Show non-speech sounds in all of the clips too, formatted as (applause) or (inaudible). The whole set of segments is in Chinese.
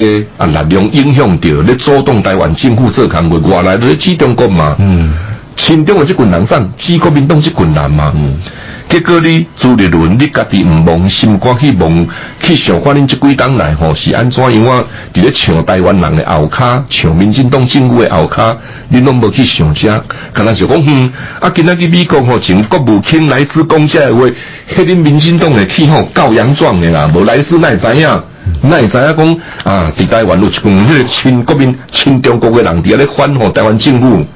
诶啊力量影响到咧主动台湾政府做工作，外来都咧指中国嘛。嗯。亲中的这群人上，指国民党这群人嘛。嗯。结果你朱立伦，你家己毋忘心肝去忘去想看恁这几党来吼是安怎样啊？伫咧抢台湾人的后卡，抢民进党政府的后卡，你拢无去想遮？敢若是讲，哼，啊，今仔日美国吼请国务卿来自讲遮话，迄恁民进党的去吼告洋状的啦，无来自奈知影？奈知影讲啊？伫台湾有一群迄个亲国民、亲中国的人伫咧反吼台湾政府。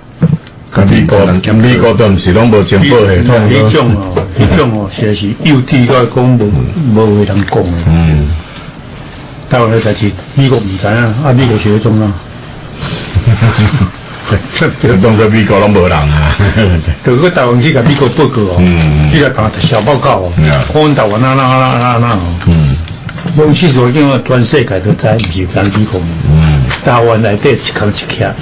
美国人，美国都毋是拢无情报系统。迄种哦，迄种哦，实在是幼稚个讲无无话通讲诶。嗯。台湾诶代志，美国毋知影，啊，美国学中啊。哈哈哈！这当作美国拢无人啊。就个台湾去甲美国报告哦，嗯，去甲打小报告哦，看台湾哪哪哪哪哪哦。嗯。拢去做因为全世界都知，毋是讲美国。嗯。台湾内底一扛一徛。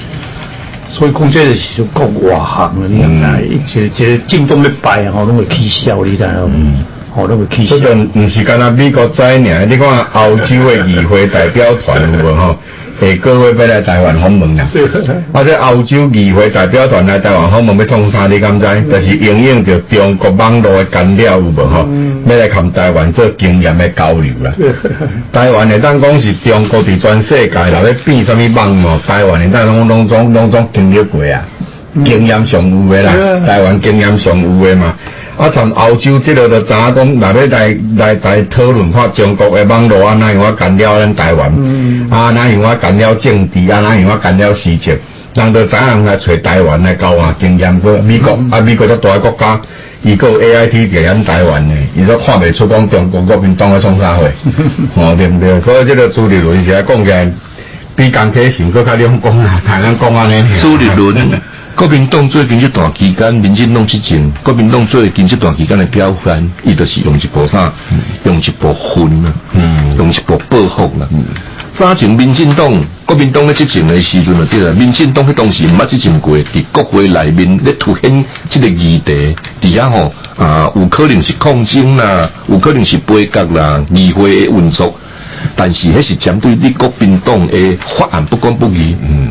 所以讲这个是国外行的，你看，一个一个进东要败吼，拢会起笑，你知道嗯，吼，拢会起笑。这个唔是干那美国仔尔，你看澳洲的议会代表团有无吼？(laughs) 诶，各位要来台湾访问啦，啊，这澳洲议会代表团来台湾访问要创啥？你敢知？就是应用着中国网络的干扰有无吼？要来看台湾做经验的交流啦。台湾的当讲是中国伫全世界内咧变什么网络？台湾的当拢拢总拢总经历过啊，经验上有的啦，台湾经验上有的嘛。啊，从澳洲即个就知影讲，若要来来来讨论看中国的网络啊，哪样我干扰咱台湾，啊，哪样我干扰政治啊，哪样我干扰事情，人就知影来找台湾来交换经验。过美国啊，美国这大国家，伊个 A I T 调研台湾呢，伊都看袂出讲中国国民党在创啥货，(laughs) 哦，对不对？所以即个朱立伦现在讲起来，比钢铁性搁较两讲啊，(laughs) 台湾讲安尼。朱立伦。国民党最近这段期间，民进党执政，国民党最近这段期间的表现，伊就是用一部啥？用一部分啊，用一部报复啦。早前民进党、国民党咧执政的时阵就对啦，民进党迄当时毋捌执政过，伫国会内面咧凸显这个议题，底下吼啊，有可能是抗争啦，有可能是背革啦，议会的运作，但是迄是针对你国民党的法案不公不义，嗯，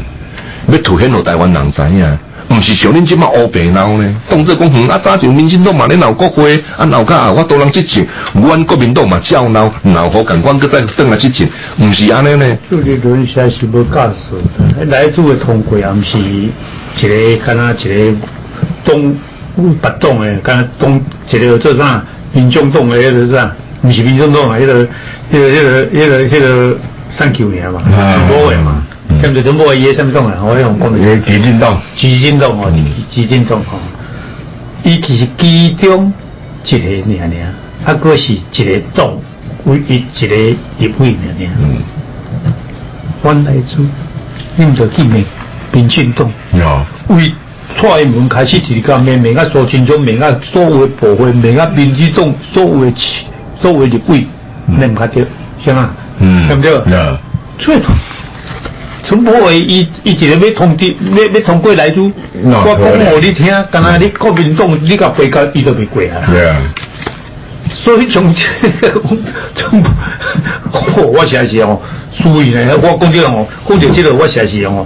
要凸显互台湾人知影。毋是像恁即马乌白闹呢？当作讲哼啊，早就民进党嘛咧闹国会，啊闹甲啊，我多人执政，阮国民党嘛照闹，闹好共阮搁再转来执政，毋是安尼呢？朱立伦现在是无驾驶，来做的通过也毋是一个，敢若一个东北党诶，敢若东一个做啥？民众党诶，迄个啥？毋是民众党啊，迄个、迄个、迄个、迄个、迄个三九年嘛，无诶嘛。跟住都冇嘢什么动啊！我用讲嘅基金动，基金动哦，基金动哦。伊其实其中一个尔尔，啊，个是一个党为一一个立委尔尔。嗯。原来做，你唔就见面民进党。有。为蔡英文开始提讲，明明啊苏清忠，明啊所有部分，明啊民进党所谓所有立委，你唔睇到，是嘛？嗯。对不对？有。最。陈柏伟伊伊一个要通知，要要通过来做，我讲互你听，干那你国民党你甲背甲伊都未过啊。对啊。所以从从我我实在是哦，所以呢，我讲这个哦，讲到这个我实在是哦，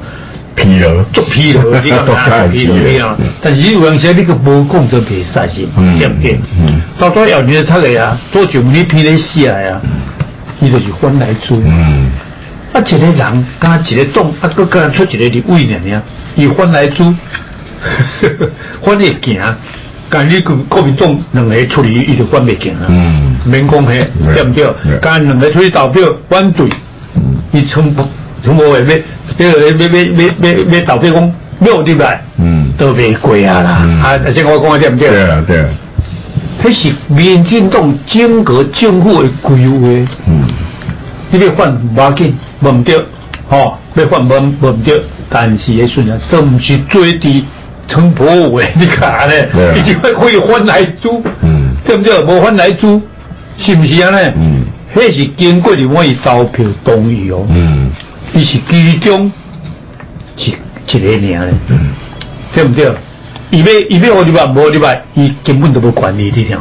疲劳，足疲劳，(laughs) 你讲啊，疲劳啊。但是有阵时你个无讲就袂使是，对不对？嗯。到底要你他来啊，多久你批来写啊？伊就是翻来做。嗯。啊，一个人加一个党，啊，佮佮出一个立委尔尔，伊翻来做，(laughs) 翻会行，干你国国民党两个处理，伊就翻袂行啊。嗯，免讲嘿，对不对？干两个出去投票反对，伊从不从无话要，要要要要要投票讲没对吧？嗯，都袂过啊啦。啊，先我讲对不对？对啊，对啊。迄是民进党整个政府的规划。嗯。你要换无要紧，无唔对，吼，要换无无唔对，但是迄阵啊，都毋是做伫陈柏伟，(laughs) 你看咧，已经可以换来租，对不对？无换来租，是毋是安尼？嗯，迄是经过你可以投票同意哦，嗯，伊是其中一一个名咧，嗯，对不对？伊要伊要互你话无你话，伊根本都无管理，你听。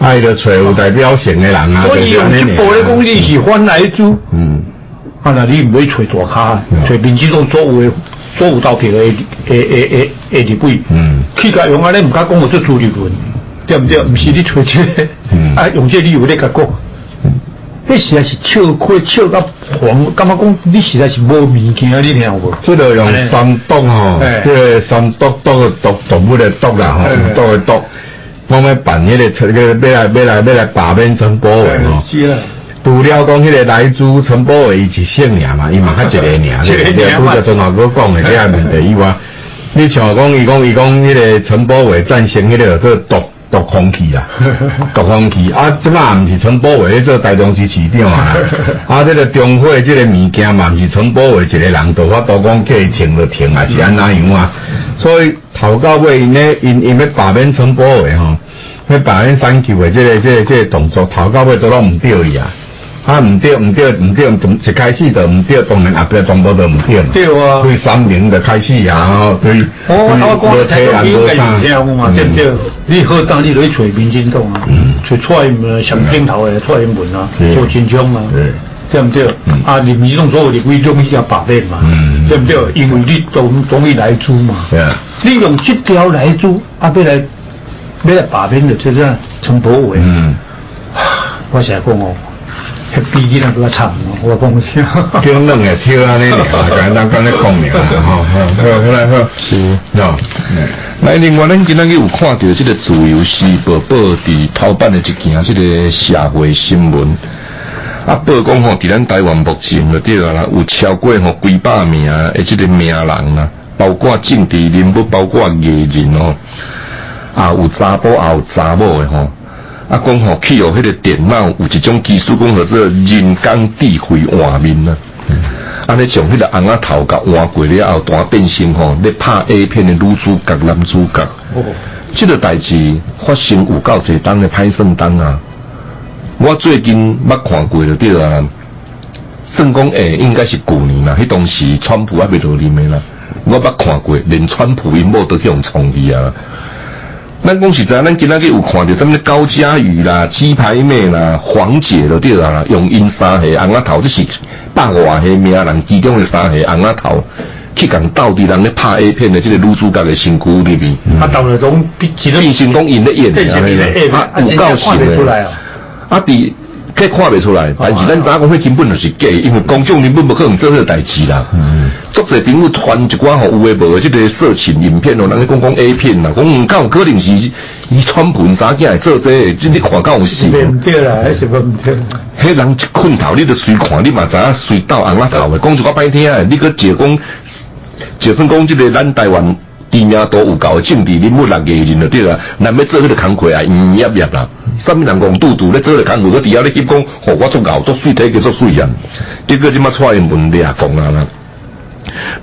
爱的找有代表性的人啊，所以用一部的工具是翻来租，嗯，啊，那你唔要找大咖，找民进党所有的所有投票的诶诶诶诶立委，嗯，去甲用啊，你唔敢讲我做朱立伦，对不对？唔是你找这，啊，用这理由咧甲讲，你实在是笑亏笑到黄，感觉讲你实在是无物件，你听无？这个用三毒吼，即个三毒毒的毒动物的毒啦吼，毒的毒，我们办迄个陈个要来要来要来罢免陈柏伟吼。除了讲迄个来自陈柏伟伊是姓名嘛，伊嘛较一个名，(laughs) 对不？拄则中华哥讲的这下问题以外，你像讲伊讲伊讲迄个陈柏伟战胜迄个做毒毒空气啊，(laughs) 毒空气啊，即嘛毋是陈宝伟做台中市市长啊，(laughs) 啊，这个中会这个物件嘛，毋是陈宝伟一个人做，法都讲叫伊停就停啊，是安那样啊？所以头到尾因咧因因要罢免陈宝伟吼，要罢免三级的这个这个这个动作，头到尾都拢毋对伊啊。啊，唔对，唔对，唔对，从一开始就唔对，当然后边全部都唔对嘛。对啊。对三零的开始啊，对对罗铁啊，罗三嘛，对不对？你好，当你去找民进党啊，找蔡英文上镜头的蔡英文啊，做金枪啊，对不对？啊，你民众所有的规中一要把面嘛，对不对？因为你总总意来租嘛，你用这条来租，啊，要来要来把面的，就是陈柏伟。嗯，(sighs) 我想讲哦。迄比囡仔比较惨，我讲笑。跳冷诶，跳安尼咧，简单讲咧讲尔，吼，好，好来好，是，喏，来，另外咱今仔日有看到即个自由时报报伫头版的一件即个社会新闻，啊，报讲吼，伫咱台湾目前就对啦，有超过吼几百名诶，即个名人啊，包括政治人物，包括艺人哦，啊，有查甫也有查某诶吼。啊，讲吼，去有迄个电脑有一种技术，讲叫做人工智慧画面啊。安尼从迄个红仔头甲换过了后，大变成吼，咧拍 A 片的女主角、男主角。哦，这个代志发生有够侪当的拍摄当啊。我最近捌看过了，对啊。算讲诶，应该是旧年啦，迄当时川普还袂落任的啦。我捌看过，连川普因某都去用创意啊。咱讲实在，咱今仔日有看到什么高佳宇啦、鸡排妹啦、黄姐了对啦，用因三个红仔头，这是百外个名人其中的三个红仔头，去讲到底人咧拍 A 片的这个女主角的身躯里面。啊，当然讲变成讲因咧演的，啊，有够型的，啊，伫。可以看袂出来，但是咱影讲，迄根本就是假，因为公众根本不可能做个代志啦。作者朋友传一寡吼有诶无诶，即个色情影片哦，人咧讲讲 A 片啦，讲唔够可能是伊穿盆衫起来做这，即你看够有死。对啦，迄是不对。迄人一困头，你都随看，你嘛知影随到红仔头诶，讲一个歹听诶，你个解讲，就算讲即个咱台湾。知名度有够政治人物啦，艺人就对啦，咱要做迄个工课啊，硬业业啦。什么人讲拄拄咧做咧工课，佮底下咧翕讲，吼我做牛做水体叫做水人。结果即马出现问题啊，讲啊啦，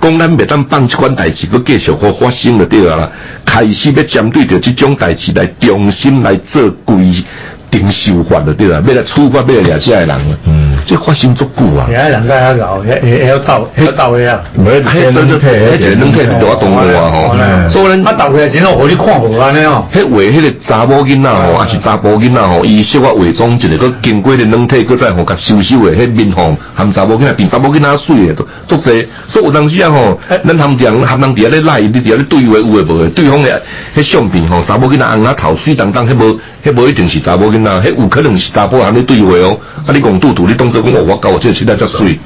讲咱袂当放即款代志，佮继续好发生就对啦。开始要针对着即种代志来重新来做规。定修法了对啦，要来处罚要来掠下的人嗯，这发生足久啊。遐人家遐搞，遐遐要到，遐到位啊。没，迄真是迄一个两片大动画吼。所以，啊，到位真好，互你看无安尼哦。迄为迄个查某囡仔吼，还是查甫囡仔吼，伊小可伪装一个，佮经过的两体，佮再吼甲修修的迄面吼，含查某囡仔比查某囡仔水的都足济。所以有当时啊吼，咱含人含人伫遐咧赖，你伫遐咧对话有诶无诶，对方的迄相片吼，查某囡仔红啊头水当当，迄无迄无一定是查某囡仔，迄有可能是查甫人咧对话哦。啊，你讲拄拄，你当作讲我我搞我这个时代才水。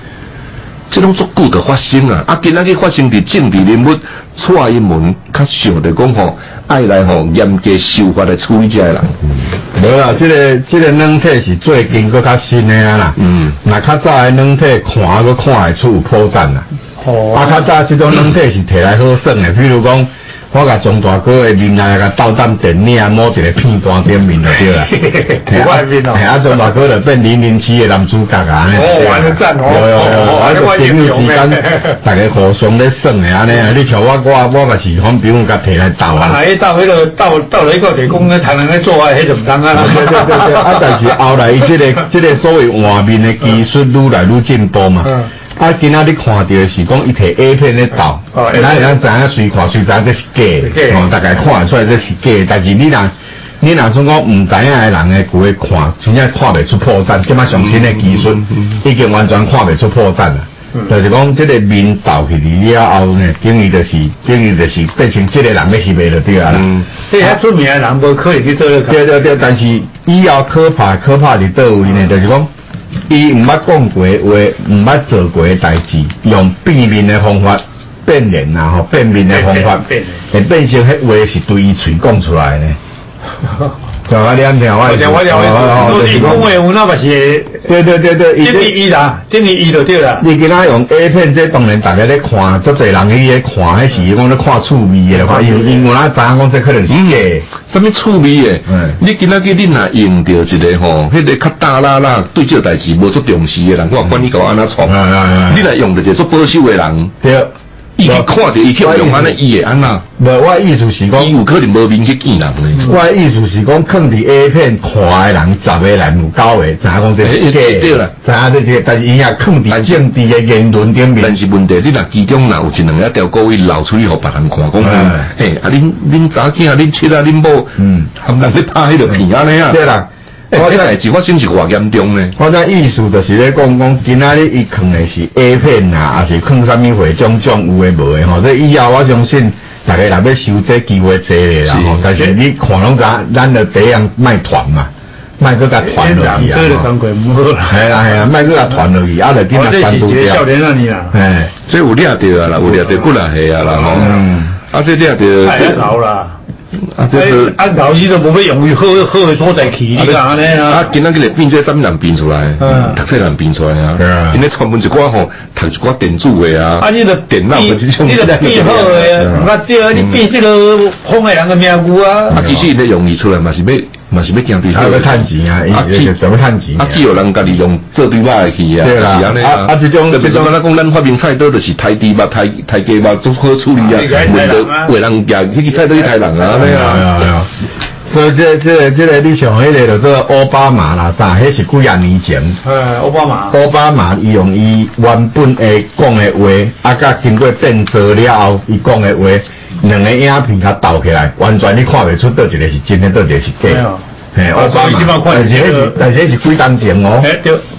即种足够的发生啊！啊，今仔日发生伫政治人物蔡英文，较想着讲吼，爱来吼严格修法来处理这个人。无啦，这个这个软体是最近搁较新的啊啦。嗯。那较早的软体看搁看会出有破绽啦。哦。啊，较早即种软体是摕来好耍的，比如讲。我甲张大哥的面啊，甲倒弹电影摸一个片段点面就对啦。外面哦，啊，张大哥就变零零七的男主角啊。哦，玩得赞哦。有有有，啊，个朋友之间，(laughs) 大家互相咧耍的安尼啊。你像我我我嘛是讲，比如甲摕来斗啊。哎，斗迄个斗斗了一个地公咧，才能咧做爱，迄就唔当啊。(laughs) 对对对对，啊，但是后来伊这个这个所谓画面的技术愈来愈进步嘛。啊，今仔日看到是讲一摕 A 片咧导，咱咱知影随看随知影这是假，哦，大概看出来这是假，但是你若你若总讲毋知影诶人诶，规看真正看袂出破绽，即摆上新诶技术已经完全看袂出破绽啦。就是讲，即个面倒去了后呢，等于就是等于就是变成即个人咧翕诶就对啊啦。即遐出名诶人无可能去做。对对对，但是以后可怕可怕伫倒位呢？就是讲，伊毋捌讲过话，毋捌做过代志，用变面诶方法变脸呐，吼变面诶方法，(laughs) 会变成迄话是对伊喙讲出来呢。(laughs) 就我念听我，我我了解。就是讲话有那么是，对对对对，等于伊啦，等于伊就对啦。你今仔用 A 片，这当然大家咧看，足侪人去咧看，迄时讲咧看趣味的话，因因我那知影讲这可能是假。什么趣味的？嗯，你今仔日你若用着一个吼，迄个较大啦啦，对这代志无足重视的人，我管你搞安怎创。你若用着一个足保守的人。对。伊去看着伊去用安尼伊会安那？无，我意思是讲，伊有可能无面去见人呢。我意思是讲，看伫 A 片看的人，十个人有九个，知影讲这是假。对啦，知影这个，但是伊也看伫政治的言论顶面。但是问题，你若其中若有一两个条故意流出去，互别人看，讲嘿，啊，恁恁查囝啊，恁七啊，恁某，嗯，含人咧拍迄个片安尼啊。对啦。我这代志发生是偌严重呢？我这意思就是咧讲讲，今仔日伊藏的是 A 片啊，还是藏啥物会种种有诶无诶吼？这以后我相信大家若要收这机会多咧啦吼。但是你看拢知，咱就第样卖团嘛，卖个甲团落去啊。这个常规唔好啦。系啊系啊，卖个甲团落去，啊来今日单独掉。少年啊你啊。哎，这有掠着啊啦，有掠着骨啦系啊啦吼。嗯。啊这掠着。太老啦。啊，就是按头伊都无要用于好好的所在去，你讲咧啊？啊，今仔日变这什么人变出来？嗯，读册人变出来啊。因咧专门一寡吼，读一寡电子的啊。啊，你个电脑，你著变好嘅，啊，这你变这个风的人的名句啊。啊，其实因咧容易出来嘛是要。嘛是要惊对，还要趁钱啊！啊，去什么趁钱？啊，既有人家己用做对马去啊，对啦，啊啊，这种，特别是咱讲咱发明菜刀，就是太低嘛，太太低嘛，都好处理啊，为了为人家，迄个菜刀去太人啊，对啊。所以这这这个你像迄个叫做奥巴马啦，啥？迄是几啊年前。呃，奥巴马。奥巴马伊用伊原本诶讲诶话，啊，甲经过变做了后，伊讲诶话。两个影片甲斗起来，完全你看袂出倒一个是真的，倒一个是假。嘿，我所以基本但是是，但是是几当前哦。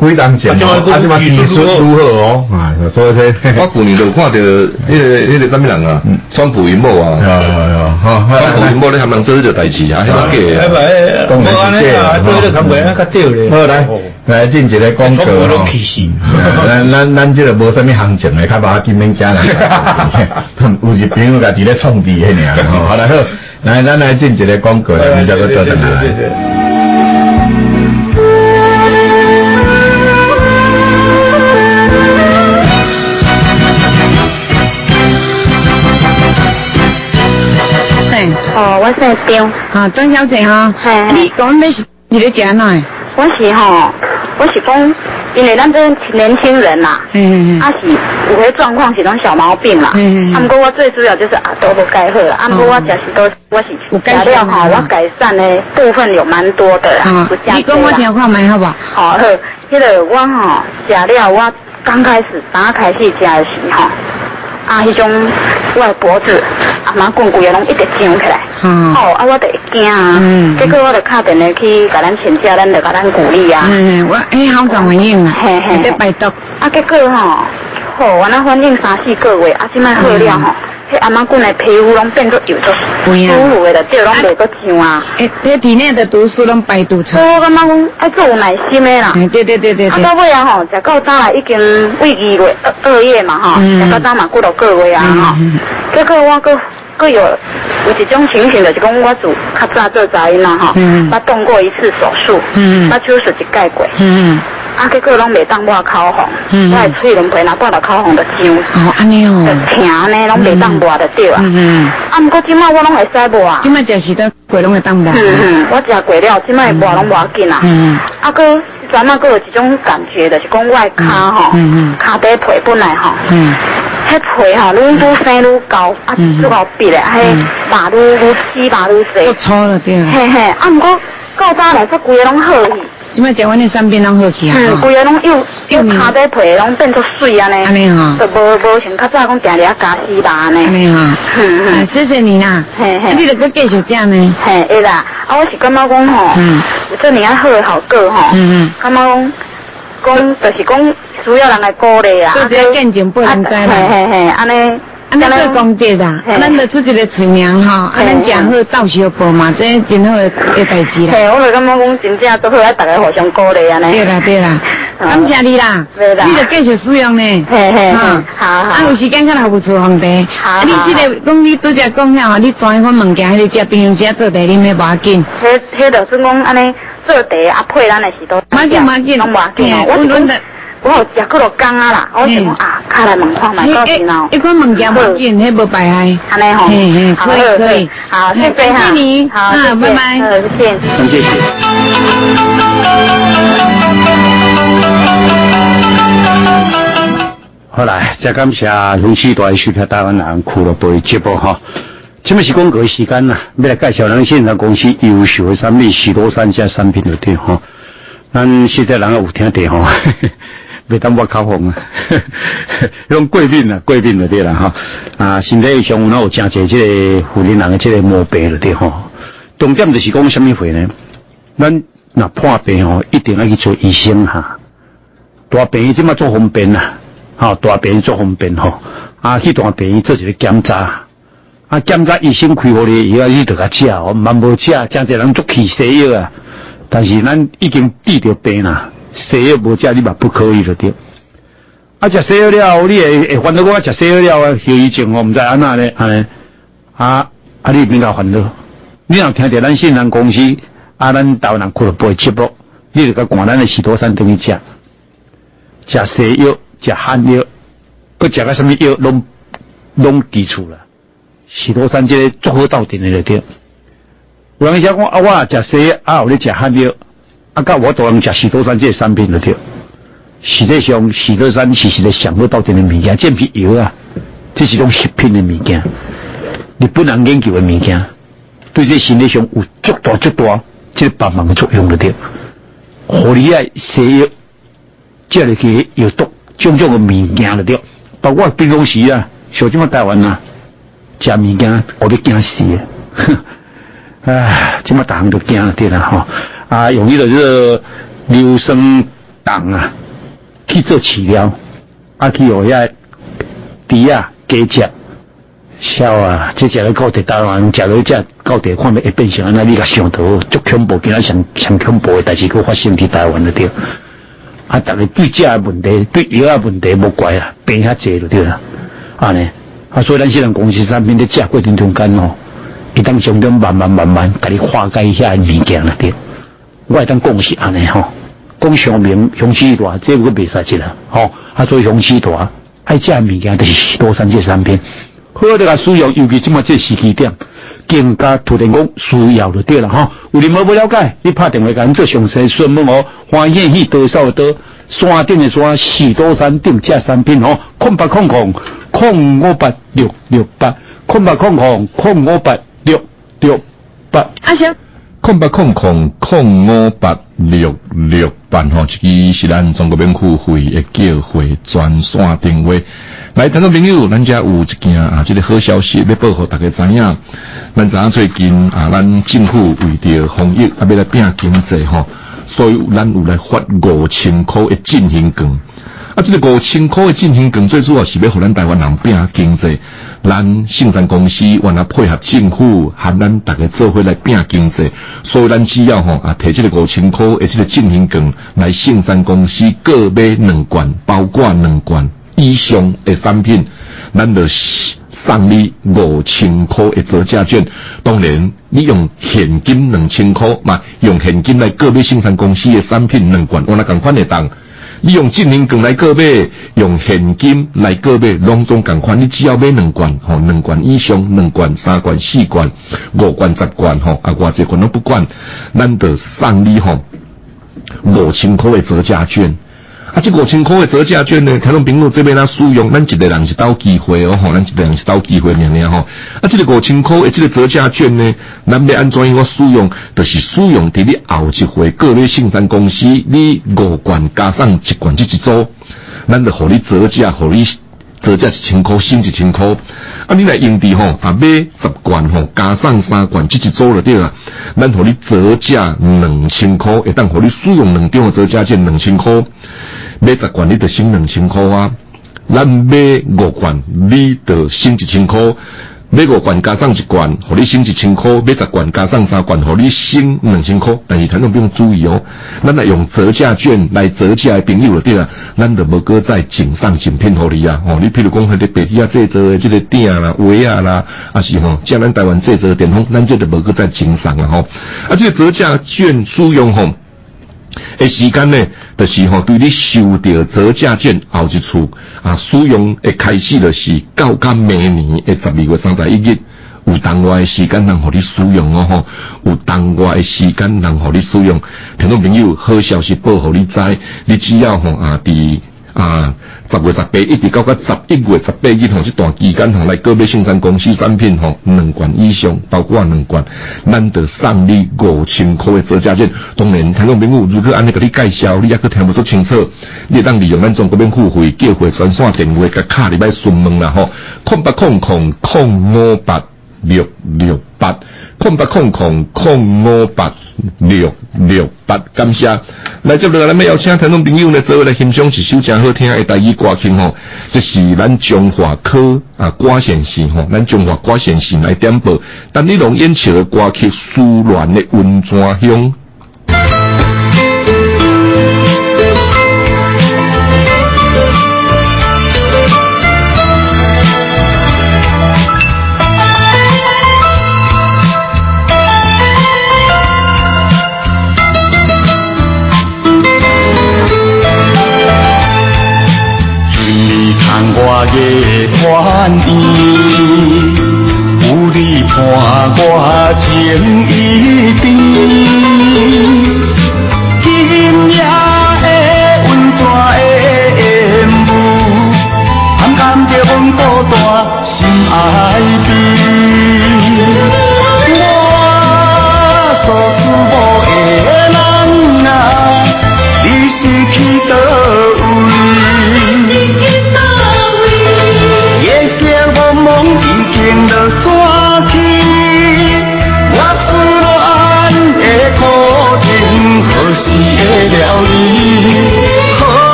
几当前哦，啊，即嘛技术如何哦？啊，所以说，我去年就看到 (laughs) 迄个迄个什么人啊，川普因某啊。啊川普因某咧，他们做迄个代志啊，迄个假。哎咪，当然是假。做迄个看袂，较对咧。好来。来进一个广告吼，(laughs) 咱咱咱这个无啥物行情的，较把金门家人，(laughs) 有一朋友家己咧创治迄尔吼，(laughs) 好来好，来咱来进一个广告，咱再个做等来。哦，我姓张，啊，张小姐哈，你讲你是几个家呢？我是吼。我是讲，因为咱这年轻人呐，啊是有些状况是种小毛病啦。啊，不过我最主要就是啊，都不改好了。啊，不过我就是都我是材料哈，我改善的部分有蛮多的啦。你跟我听看麦好不好？好，迄个我吼食了，我刚开始刚开始食的时候。啊，迄种我的脖子啊，蛮棍骨也拢一直肿起来。嗯。哦，啊，我就惊啊。嗯。结果我就打电话去甲咱请假，咱就甲咱鼓励啊。嗯，我哎，好怎反应啊。嘿嘿。在拜读。啊，结果吼，好，我那反应三四个月，啊，即摆好了吼。迄阿妈棍的皮肤拢变作油作舒服的，对，拢袂个痒啊。诶，这体内的毒素拢排毒出。我感觉讲爱做有耐心的啦。对对对对对。啊，到尾啊吼，食到早来已经胃二月二二月嘛吼，食到早嘛过了个月啊吼。结果我个个有有一种情形，就是讲我做较早做早婴嘛吼，我动过一次手术，我手术一盖过。啊，结果拢袂当抹口红，我的喙轮皮若抹了口红就痒，哦，安尼哦，就疼呢，拢袂当抹就对啊。嗯嗯。啊，毋过即摆我拢会使抹啊。即摆食时都过拢会当抹。嗯嗯，我食过了，即摆抹拢无要紧啊。嗯嗯。啊，哥，专门佫有一种感觉，就是讲我的骹吼，骹底皮本来吼，嗯，迄皮吼，愈愈生愈厚，啊，愈高闭咧，迄肉愈愈细，肉愈细。都粗了对。嘿嘿，啊，毋过到早来说规个拢好去。即摆食阮的产品拢好起啊。嗯，规个拢又又卡在皮，拢变作水安尼。安尼吼。就无无像较早讲定定加丝吧安尼。安尼吼。嗯嗯。谢谢你啦。嘿嘿。你著搁继续食呢。嘿，会啦。啊，我是感觉讲吼，嗯，这年啊好诶好个吼，嗯嗯，感觉讲讲就是讲需要人来鼓励啊。做这见证不能知啦。嘿嘿嘿，安尼。咱做功德啦，咱得出一个嘴名吼，啊，咱讲好到时候报嘛，这真好的代志啦。嘿，我就感觉讲真正都好，啊，大家互相鼓励安尼。对啦对啦，感谢你啦，你着继续使用呢。嘿嘿，好，好。啊，有时间可来不错皇帝。好。你这个讲你拄则讲遐你装迄款物件，迄个食冰箱做茶啉的无要紧。迄迄就是讲安尼做茶啊配咱的是都。冇紧冇紧，拢无紧。我我的。我食过落工啊啦，我想讲啊，卡来问看卖到时喏。一款物件无紧，迄无白害。安尼吼，可以可以。好，谢谢哈。谢谢你，好，拜拜。好，谢谢。谢谢。好来，再感谢勇气大收听台湾人俱乐部节目哈。这么是广告时间呐，要来介绍咱现场公司优秀的产品，许多三家产品的对哈。咱现在人有听得吼。袂当我口红啊，(laughs) 用贵宾啊，贵宾就对啦哈。啊，身体上有那有真侪即个妇人人的即个毛病了对吼。重点就是讲什么会呢？咱若破病吼，一定要去做医生哈。大病即马做方便啦，哈，大病做方便吼。啊，去大病做一个检查，啊，检查医生开好咧，以后你得甲食哦，蛮无食，真侪人做起西药啊。但是咱已经治着病啦。西药无食，你嘛不可以了对。啊，食西药了，你会会烦恼讲啊，食西药了啊，后遗症我毋知安那咧，安尼啊啊，你免甲烦恼。你若听着咱信任公司啊，咱台湾人俱乐部节目，你就甲管咱的许多山等于食，食西药，食汉药，佮食个什么药，拢拢基础了。许多山这个综合到顶的了对。有人想讲啊，我食西药啊，有咧食汉药。啊，甲我都用食喜多山这产品了对，实际上喜多山是实在上好到底的物件，健脾药啊，这是种食品的物件，日本人研究的物件，对这身体上有足大足大这帮忙的作用了对。何里爱西药，这里去有毒种种的物件了对，包括平常时啊，像这么台湾啊，食物件我都惊死啊，唉，这么大人都惊了对啦哈。啊，用伊个这个留声档啊去做治疗，啊去学遐猪啊加食，笑啊！这食了高铁台湾，食了这高铁看到会变成安尼，你甲想到足恐怖，今仔上上恐怖的代志，佫发生伫台湾了对。啊，逐个对食的问题，对药的问题无怪啊，病遐济了对啦。安尼，啊，所以咱现在公司产品咧食过程中间哦，一旦从中慢慢慢慢，甲你化解一下物件了对。我当讲是安尼吼，讲上面雄起大，这个袂使一啦，吼，啊做雄起大，爱食物件就是多三这产品，好这个需要，尤其即么这时期点，更加突然讲需要就对了吼。有任何不了解，你拍电话甲咱做详细询问哦。欢迎去多少多山顶的山，许多山顶这产品哦，空八空空空五八六六八，空八空空空五八六六八。阿小。空八空空空五八六六八吼，一支是咱中国免付费的叫会专线定位。来，听众朋友，咱家有一件啊，这个好消息要报给大家知影。咱知影最近啊，咱政府为着防疫啊，要来拼经济吼，所以咱有来发五千块的振兴券。啊，这个五千块的进行更最主要是要互咱台湾人拼经济，咱信山公司原来配合政府，和咱大家做伙来拼经济，所以咱只要吼啊，提这个五千块的这个进行更来信山公司各买两罐，包括两罐以上的产品，咱就送你五千块的折价券。当然，你用现金两千块嘛，用现金来购买信山公司的产品两罐，我那共款的当。你用进行券来购买，用现金来购买，拢总共款。你只要买两罐，吼，两罐以上，两罐、三罐、四罐、五罐、十罐，吼，啊，偌济罐都不管，咱得送你吼五千块的折价券。啊，这五千块的折价券呢，听众朋友这边啊使用，咱一个人是斗机会哦吼，咱一个人是斗机会尔尔吼。啊，这个五千块这个折价券呢，咱要安怎样使用？就是使用伫你后一回各类信山公司，你五罐加上一罐这一组，咱就互你折价，互你。折价一千块，新一千块。啊，你来用的吼，啊买十罐吼，加上三罐，这一组就对了。咱互你折价两千块，一旦互你使用两张折价券两千块，买十罐你就省两千块啊。咱买五罐，你就省一千块。买五罐加上一罐，互你省一千块；买十罐加上三罐，互你省两千块。但是，听众不用注意哦，咱来用折价券来折价的朋友对啊，咱就无搁再锦上锦片互你啊！哦，你譬如讲，迄个白底啊制作的这个店啦、围啊啦，啊是吼，像咱台湾制作的电风，咱这就无搁再锦上啊！吼，啊，这个折价券使用吼。诶，时间呢，就是吼，对你收到折价券后一处啊，使用诶开始就是到到明年诶十二月三十一日，有当外诶时间能互你使用哦吼，有当外诶时间能互你使用。听众朋友，好消息报互你知，你只要吼啊伫。啊，十月十八一直到个十一月十八日吼，这段期间吼来个别生产公司产品吼两罐以上，包括两罐，咱得送你五千块的折价券。当然，听众朋友如果安尼给你介绍，你也可听不出清楚，你当利用咱中国边付费叫回专线电话甲卡里边询问啦吼，空八空空空五八。六六八空八空空空五八六六八，感谢来接落来，咱要邀请听众朋友呢，做位来欣赏一首真好听的台语歌曲吼，这是咱中华科啊歌县市吼，咱中华歌县市来点播，但你拢演唱的歌曲《思恋的温泉乡》。我的团圆，有你伴我情意甜。今夜的温泉的烟雾，含甘着阮孤单心爱边。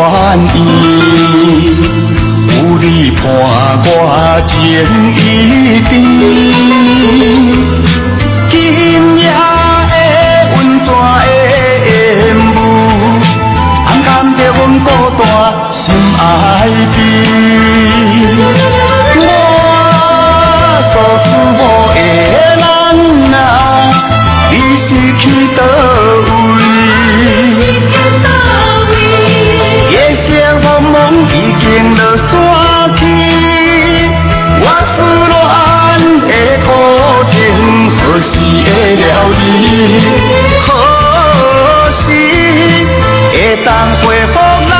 的团圆，有你伴我情意。甜。今夜的温泉的烟雾，暗含着阮孤单心爱边。何时会当恢复咱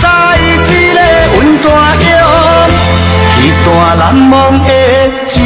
在一个温泉乡，一段难忘的情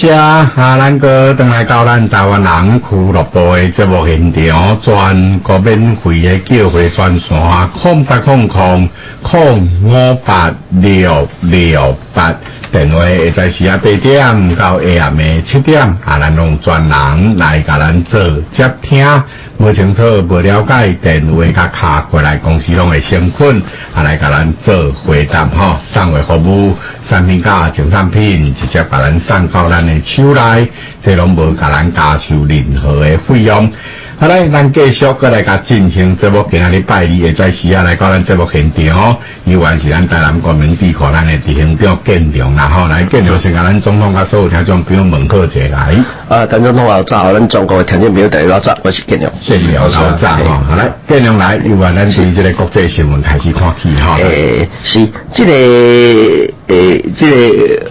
谢啊，咱哥等来到咱台湾人俱乐部的节目现场，转国免费的叫回专线，空八空空空五八六六八。电话会在时啊八点到下暗的七点，啊，咱用专人来甲咱做接听，无清楚、无了解，电话甲卡过来，公司拢会先困，啊，来甲咱做回答吼，送货服务、产品价、上产品，直接把咱送到咱的手内，这拢无甲咱加收任何的费用。好来，咱继续过来甲进行节目，今仔日拜二会在时啊来到咱节目现场哦。依然是咱台南国民地区咱的地形长建良啦吼，来建良先甲咱总统甲所有听众朋友问候一来。啊，陈总统好，早，咱中国的听众朋友大家好，早，我是建良，建良老早吼。好来，建良来，依然咱从这个国际新闻开始看起吼。诶，是，这个诶，这个。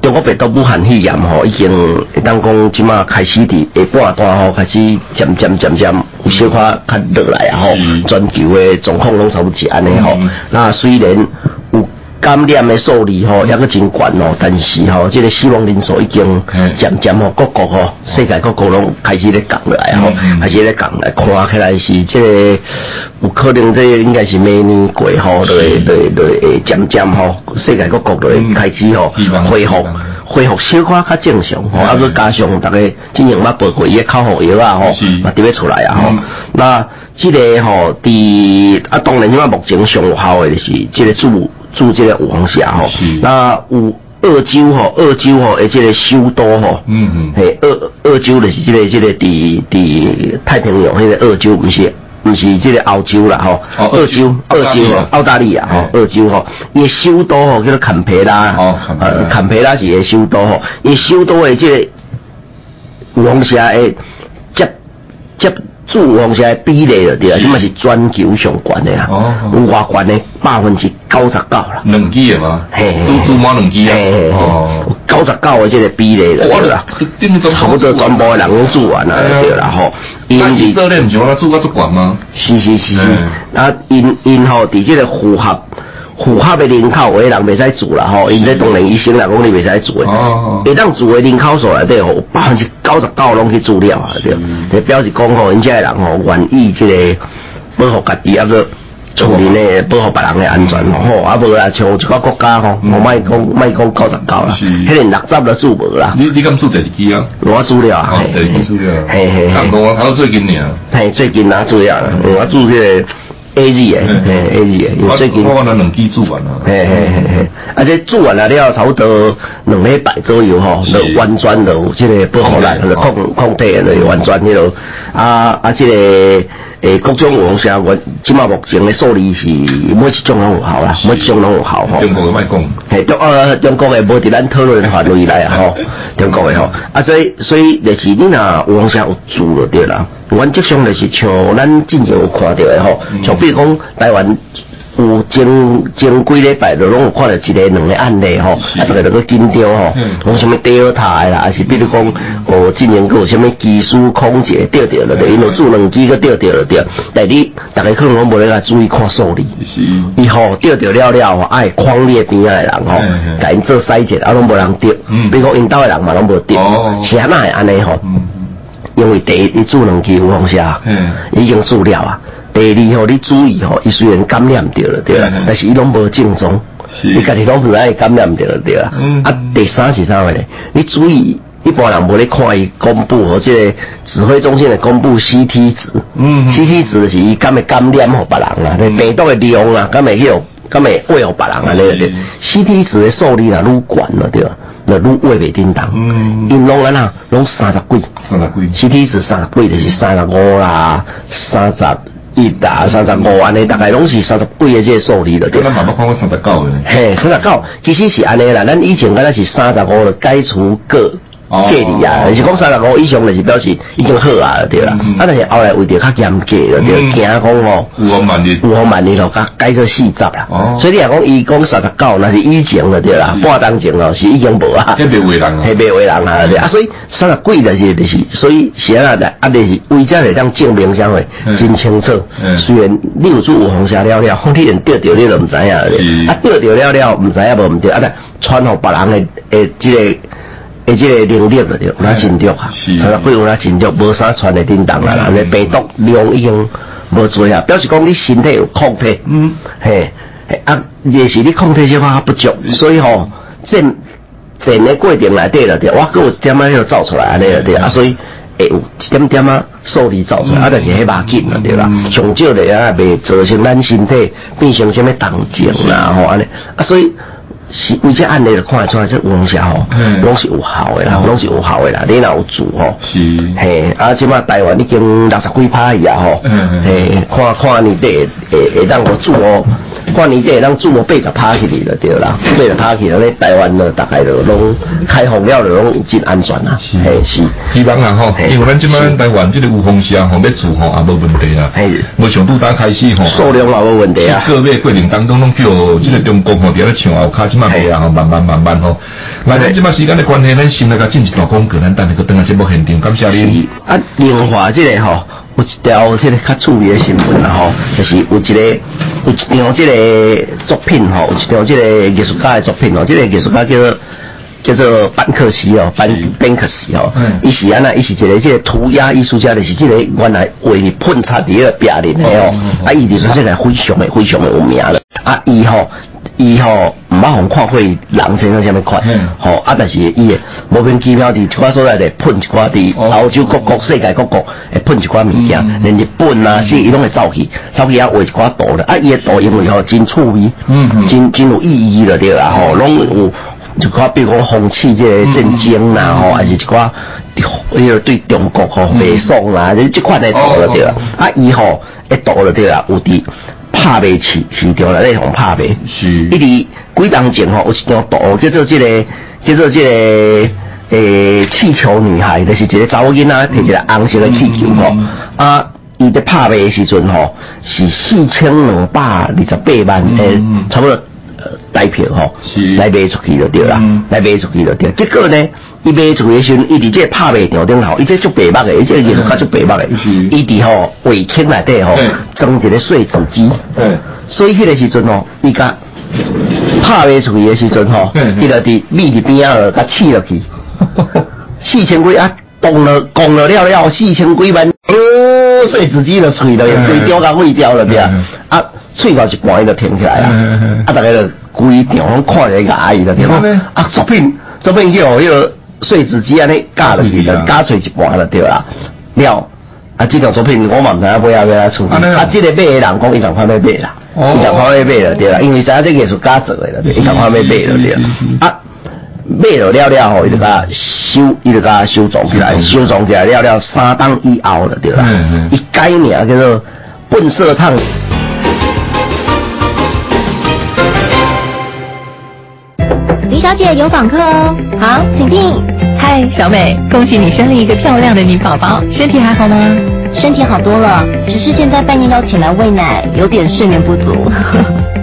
中国病毒武汉肺炎吼，已经会当讲即马开始伫下半段吼，开始渐渐渐渐有小可较落来啊吼，全球诶状况拢差不多是安尼吼。那虽然有感染的数字吼，抑个真悬哦，但是吼，即个死亡人数已经渐渐吼，各国吼，世界各国拢开始咧降落来吼，开始咧降来，看起来是即个有可能，即个应该是明年过吼，对对对，会渐渐吼，世界各国都会开始吼恢复。恢复小可较正常吼，啊，佮加上逐个进行嘛，包括伊个口服药啊吼，嘛伫要出来啊吼。那即个吼，伫啊，当然即嘛目前上有效诶，就是即个驻驻即个有方下吼。那有澳洲吼，澳洲吼，诶，即个首都吼，嗯嗯，嘿，澳澳洲就是这个这个伫伫太平洋迄个澳洲，毋是。毋是这个澳洲啦吼，澳洲澳洲澳大利亚吼，澳洲吼，伊首都吼叫做坎培拉，呃，坎培拉是伊首都吼，伊首都的这个王下诶接接。住房是比例了对啊，即嘛是全球上悬的啊，有外悬的百分之九十九啦。两支的吗？嘿，住住满两支啊。哦，九十九的这个比例了对啦，差不多全部的人拢住完了对啦吼。因以色列唔是我住个足悬吗？是是是，啊因因吼伫这个符合。符合的人口，有的人袂使住啦吼，因这当然医生来讲，你袂使住的。哦。会当住诶人口数内底吼，百分之九十九拢去住了啊，对。就表示讲吼，因这个人吼愿意即个保护家己，啊个处理呢保护别人的安全吼，啊无啦，像一个国家吼，我莫讲莫讲九十九啦，迄个六十都住无啦。你你敢住第二支啊？我住了啊。第二支住了。嘿嘿嘿。刚刚我看到最近呢。嘿，最近啊住了，我住这个。A Z 诶，嘿 A Z 诶，最近我那两支做完了，嘿嘿嘿嘿，而且做完了了，差不多两礼拜左右吼，就完全就即个保护来，就抗抗体就完全迄落，啊啊，即个诶各种有效，我即马目前的数字是每一种拢有效啦，每一种拢有效吼。中国嘅卖讲，嘿，中呃中国诶无伫咱讨论范围内啊吼，(laughs) 中国诶吼，啊所以所以就是你若有效有做就对啦。原则上就是像咱之前有看到的吼，像比如讲台湾有前前几礼拜就拢有看到一个两个案例吼，啊，大家都去紧张吼，讲什么德塔啦，还是比如讲哦，之前有什么技术空姐掉掉了，对，因为做两机个掉掉了对，但你大家可能拢无咧来注意看数字，以后掉掉了了吼，爱框列边仔的人吼，甲因做筛检，啊拢无人掉，比如讲因兜的人嘛拢无掉，是安那会安尼吼？因为第一，你做两期有方下，已经做了啊。第二吼，你注意吼，伊虽然感染掉了对啦，但是伊拢无症状，你家己拢不爱感染着了对啦。啊，第三是啥物呢？你注意，一般人无咧看伊公布和即个指挥中心的公布 CT 值，嗯，CT 值是伊敢会感染互别人啦，病毒的量啊，敢会去，敢会喂互别人啊？咧对，CT 值的数字啊，愈悬了对吧？那愈话袂叮当，因拢安那拢三十几，三十几，C T 是三十几，就是三十五啦，三十一啦，三十五安尼，大概拢是三十几的这个数字了。对，咱慢慢看过三十九的。嘿，三十九。其实是安尼啦，咱以前敢若是三十五了，解除个隔离啊，就是讲三十五以上就是表示已经好啊，对啦。啊，但是后来为着较严格了，对，惊讲吼，五号万日，五号万日咯，甲改做四十啦。哦，所以你若讲伊讲三十九，那是以前了对啦，半当前哦是已经无啊。迄袂为人啊，迄袂为人啊，对啊。所以三十几就是就是，所以是啊的，啊就是为遮来当证明啥货，真清楚。虽然你有做有红霞了了，(laughs) 你连钓着你都毋知影，啊钓着了了毋知影无毋对，啊但传互别人的诶即个。诶，即个能力了对，有哪真着啊？三十几有哪真着，无啥传的叮当啦，安尼病毒量已经无做啊，表示讲你身体有抗体，嗯，嘿，啊，也是你抗体这块不足，所以吼，这整个过程来对了对，我搁有一点仔要造出来安尼了对啊，所以会有一点点仔数字造出来，啊，但是迄把紧了对啦，上少的啊，袂造成咱身体变成什么重症啦，吼安尼，啊，所以。是，为这案例就看得出来，这乌龙虾吼，拢是有效的啦，拢是有效的啦。你若有做吼，是，嘿，啊，即马台湾已经六十几趴去啊吼，嘿，看看你得会会当我做哦，看你这会当做哦八十趴起嚟就对啦，八十趴起来咧，台湾呢大概就拢开放了，就拢真安全啦，嘿，是。希望啊吼，因为咱即马台湾这个乌龙虾吼要做吼也无问题啦，嘿，无上拄打开始吼，数量也无问题啊，个别过程当中拢叫即个中国吼伫咧抢后卡。慢慢啊，慢慢慢慢吼。那咱即马时间的关系，咱先来个进一段广告，咱等下个等下节目现场，感谢你。啊，另外即个吼，有一条即个较趣味的新闻啦吼，就是有一个有一张即个作品吼，有一张即个艺术家的作品哦，这个艺术家叫做叫做班克西哦，班班克西哦，伊是安那，伊是一个即个涂鸦艺术家，就是即个原来为喷擦伫个壁面的哦，啊，伊就是这个非常的非常的有名了，啊，伊吼。伊吼毋捌互看会人身上啥物款，吼啊！但是伊诶无凭机票伫一寡所在咧喷一寡伫欧洲各国、世界各国会喷一寡物件，连日本啊，是伊拢会走去，走去啊画一寡图咧。啊，伊诶图因为吼真趣味，嗯，真真有意义了对啦，吼，拢有一寡比如讲风气即个战争啦，吼，还是一寡迄个对中国吼袂爽啦，即即款诶图了对啦。啊，伊吼一图了对啦，有伫。拍卖市市场内底互拍卖，是，一直几当前吼有一张图叫做这个叫做这个诶气球女孩，就是一个查某囡仔摕一个红色的气球吼，啊，伊在拍卖的时阵吼是四千两百二十八万诶，差不多代票吼，来卖出去就对啦，来卖出去就对，结果呢？伊卖出去的时阵，伊伫这拍卖场顶头，伊这足白目的，伊这艺术家足白目的，伊伫吼尾厅内底吼装一个碎纸机，所以迄个时阵吼，伊甲拍卖出去的时阵吼，伊就伫米伫边仔甲刺落去，(laughs) 四千几啊，动了讲了了了，四千几万，哦，碎纸机就碎了，规掉甲废掉了对啊，啊，喙角一半伊就停起来啊，啊，大家就规场拢看着牙伊了对啊，作品作品叫迄个。碎纸机安尼加落去，加出一半了对啦。了啊，这张作品我嘛唔知影买啊买啊出。啊，这个买的人讲伊同款要买啦，伊同款要买了对啦。因为啥这艺术家做的啦，伊同款要买了对啦。啊，买了了了吼，伊就甲收，伊就甲收藏起来，收藏起来了了三档以后了对啦。伊改名叫做笨色烫。李小姐有访客哦，好，请进。嗨，小美，恭喜你生了一个漂亮的女宝宝，身体还好吗？身体好多了，只是现在半夜要起来喂奶，有点睡眠不足。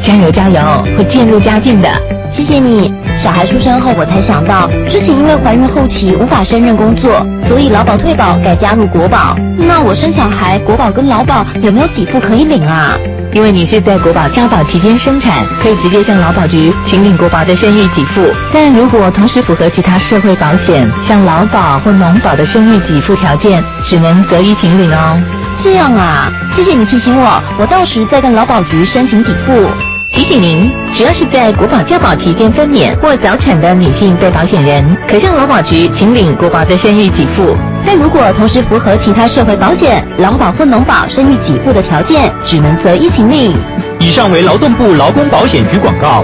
加油加油，会渐入佳境的。谢谢你。小孩出生后，我才想到，之前因为怀孕后期无法胜任工作，所以劳保退保改加入国保。那我生小孩，国保跟劳保有没有给付可以领啊？因为你是在国保交保期间生产，可以直接向劳保局请领国保的生育给付。但如果同时符合其他社会保险，像劳保或农保的生育给付条件，只能择一请领哦。这样啊，谢谢你提醒我，我到时再跟劳保局申请给付。提醒您，只要是在国保交保期间分娩或早产的女性被保险人，可向劳保局请领国保的生育给付。但如果同时符合其他社会保险、劳保或农保生育给付的条件，只能择一请领。以上为劳动部劳工保险局广告。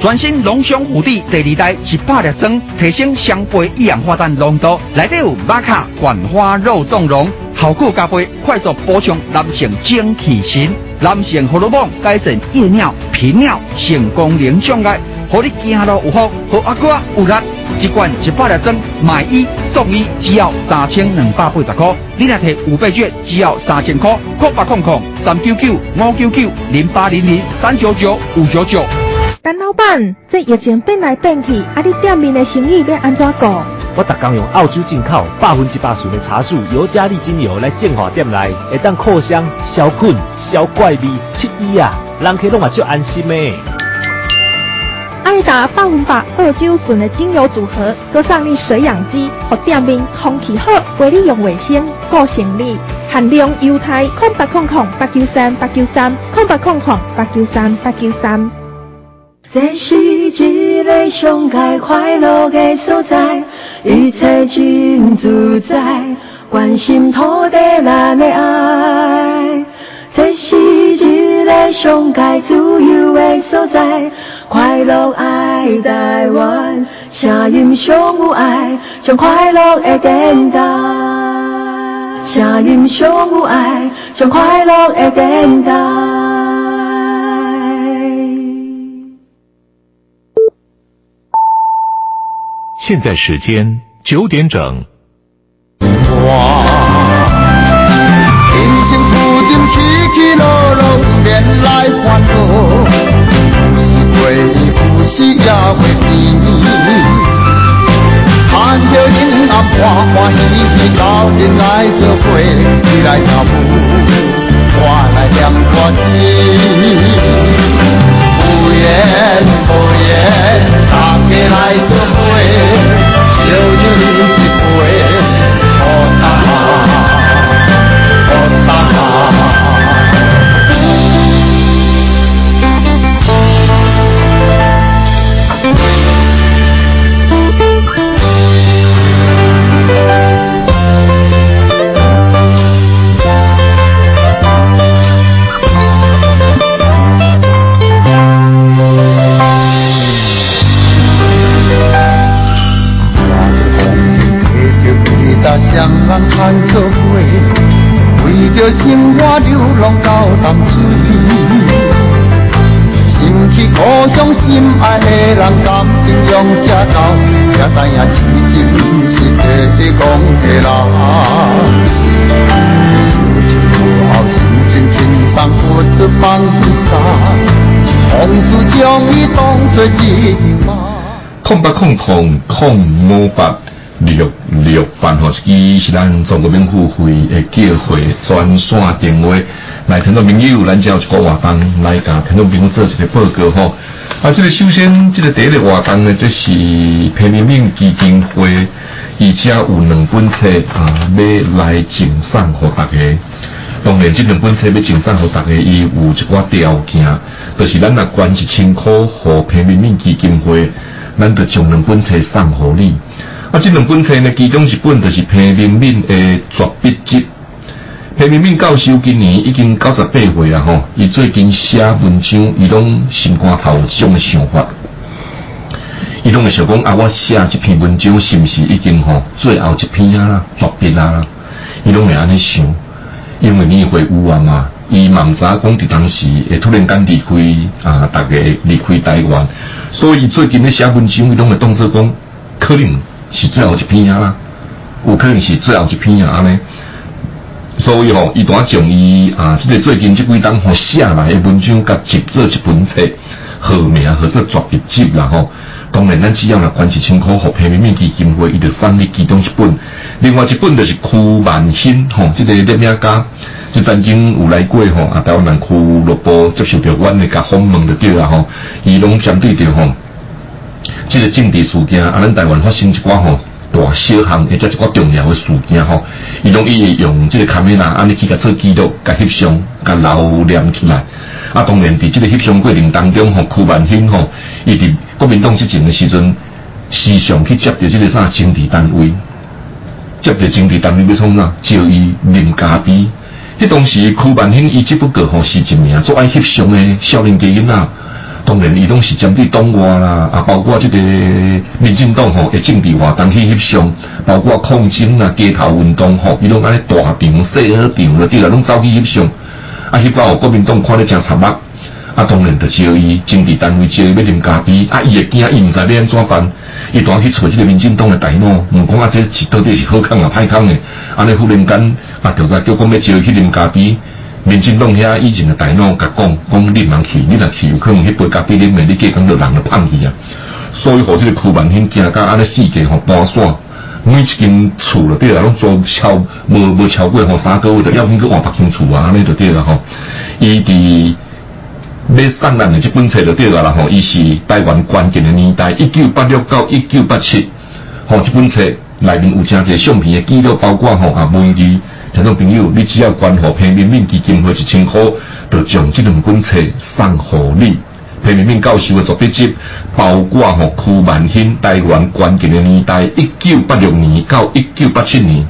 全新龙翔虎地第二代一百粒装，提升双倍一氧化碳浓度，内底有玛卡冠花肉纵容，效果加倍，快速补充男性精气神，男性荷尔蒙改善夜尿、频尿、性功能障碍，让你走路有福，和阿哥有力。一罐一百粒装，买一送一，只要三千两百八十块。你若摕五倍券，只要三千块。空八空空三九九五九九零八零零三九九五九九。陈老板，这疫情变来变去，啊，你店面的生意要安怎过？我逐工用澳洲进口百分之八纯的茶树尤加利精油来净化店内，会当扩香、消菌、消怪味、七医啊，人客拢嘛足安心的。爱达百分百澳洲纯的精油组合，搁送你水养机，和店面空气好，为你用卫生、顾生理，限量优待空八空空八九三八九三空八空空八九三八九三。这是一个上界快乐的所在，一切真自在，关心土地咱的爱。这是一个上界自由的所在，快乐爱台湾，声音上有爱，上快乐的电台。声音上有爱，上快乐的电台。现在时间九点整。我人生浮沉起起落落，不免来烦恼。有时会，有时也会甜。看着人暗欢欢喜喜，老人来做伙，你来跳舞，我来念歌词。无言无言，大家来做伙，烧酒心爱的人，感情用这到，才知影痴情是地讲地啦。受尽苦后，心情轻松，不出放下，往事将伊当作一场梦。空八空空空五八。六六办吼，伊是咱中国民富会的叫会专线电话，来听到朋友，咱就有一个活动来甲听到朋友做一个报告吼。啊，这个首先，这个第一个活动呢，这是平民命基金会，伊家有两本册啊，要来赠送给大家。当然，这两本册要赠送给大家，伊有一寡条件，就是咱若捐一千块给平民命基金会，咱就将两本册送给你。啊，这两本册呢，其中一本就是平民敏的绝笔集。平民敏教授今年已经九十八岁啊，吼！伊最近写文章，伊拢心肝头这种的想法。伊拢会想讲啊，我写这篇文章是毋是已经吼最后一篇啊啦，绝笔啦？伊拢会安尼想，因为你会有啊嘛。伊毋知讲伫当时会突然间离开啊，大家离开台湾，所以最近咧写文章，伊拢会当作讲可能。是最后一篇啊啦，有可能是最后一篇啊呢。所以吼，伊当将伊啊，即个最近即几档吼写来的文章，甲集做一本册，号名或者绝笔集啦吼。当然，咱只要来捐一千块，互平民面基金会，伊就送你其中一本。另外一本就是曲万兴吼，即个列名家，即曾经有来过吼，啊，台湾人俱乐部接受着阮的甲访问的对啊吼，伊拢针对着吼。这个政治事件，啊，咱台湾发生一寡吼大小项，或者一寡重要的事件吼，伊拢伊用这个卡梅拉安尼去甲做记录、甲翕相、甲留念起来。啊，当然伫这个翕相过程当中吼，邱万兴吼，伊伫国民党执政的时阵，时常去接着这个啥政治单位，接着政治单位要创啥？叫伊啉咖啡。迄当时柯万兴伊只不过吼是一名做爱翕相的少年家囡仔，当然伊拢是针对党外啦，啊，包括这个民进党吼的政治活动去翕相，包括抗争啊、街头运动吼，伊拢安尼大场、小场，了对啦，拢走去翕相，啊，翕到国民党看得真惨目，啊，当然就叫伊政治单位叫伊要啉咖啡，啊，伊会惊，伊毋知要安怎办。伊当去找这个民进党的大佬，问讲啊，这是到底是好康啊，歹康的？安尼忽然间啊，调查叫讲要招去啉咖啡，民进党遐以前的大佬甲讲，讲你茫去，你若去有可能迄杯咖啡啉的，你计讲着人就胖去啊。所以，互这个苦万兴惊甲安尼世界吼搬散，每一间厝了对啦，拢租超无无超过吼三个月的，要紧去换别间厝啊，安尼就对啦吼。伊伫。要送咱的这本册就对了啦吼，伊是台湾关键的年代，一九八六到一九八七，吼，这本册内面有真侪相片的记录，包括吼啊文字，听众朋友，你只要关乎平民民基金会一千块，就将这两本册送互你。平民民教授的作笔集，包括吼柯万兴台湾关键的年代，一九八六年到一九八七年，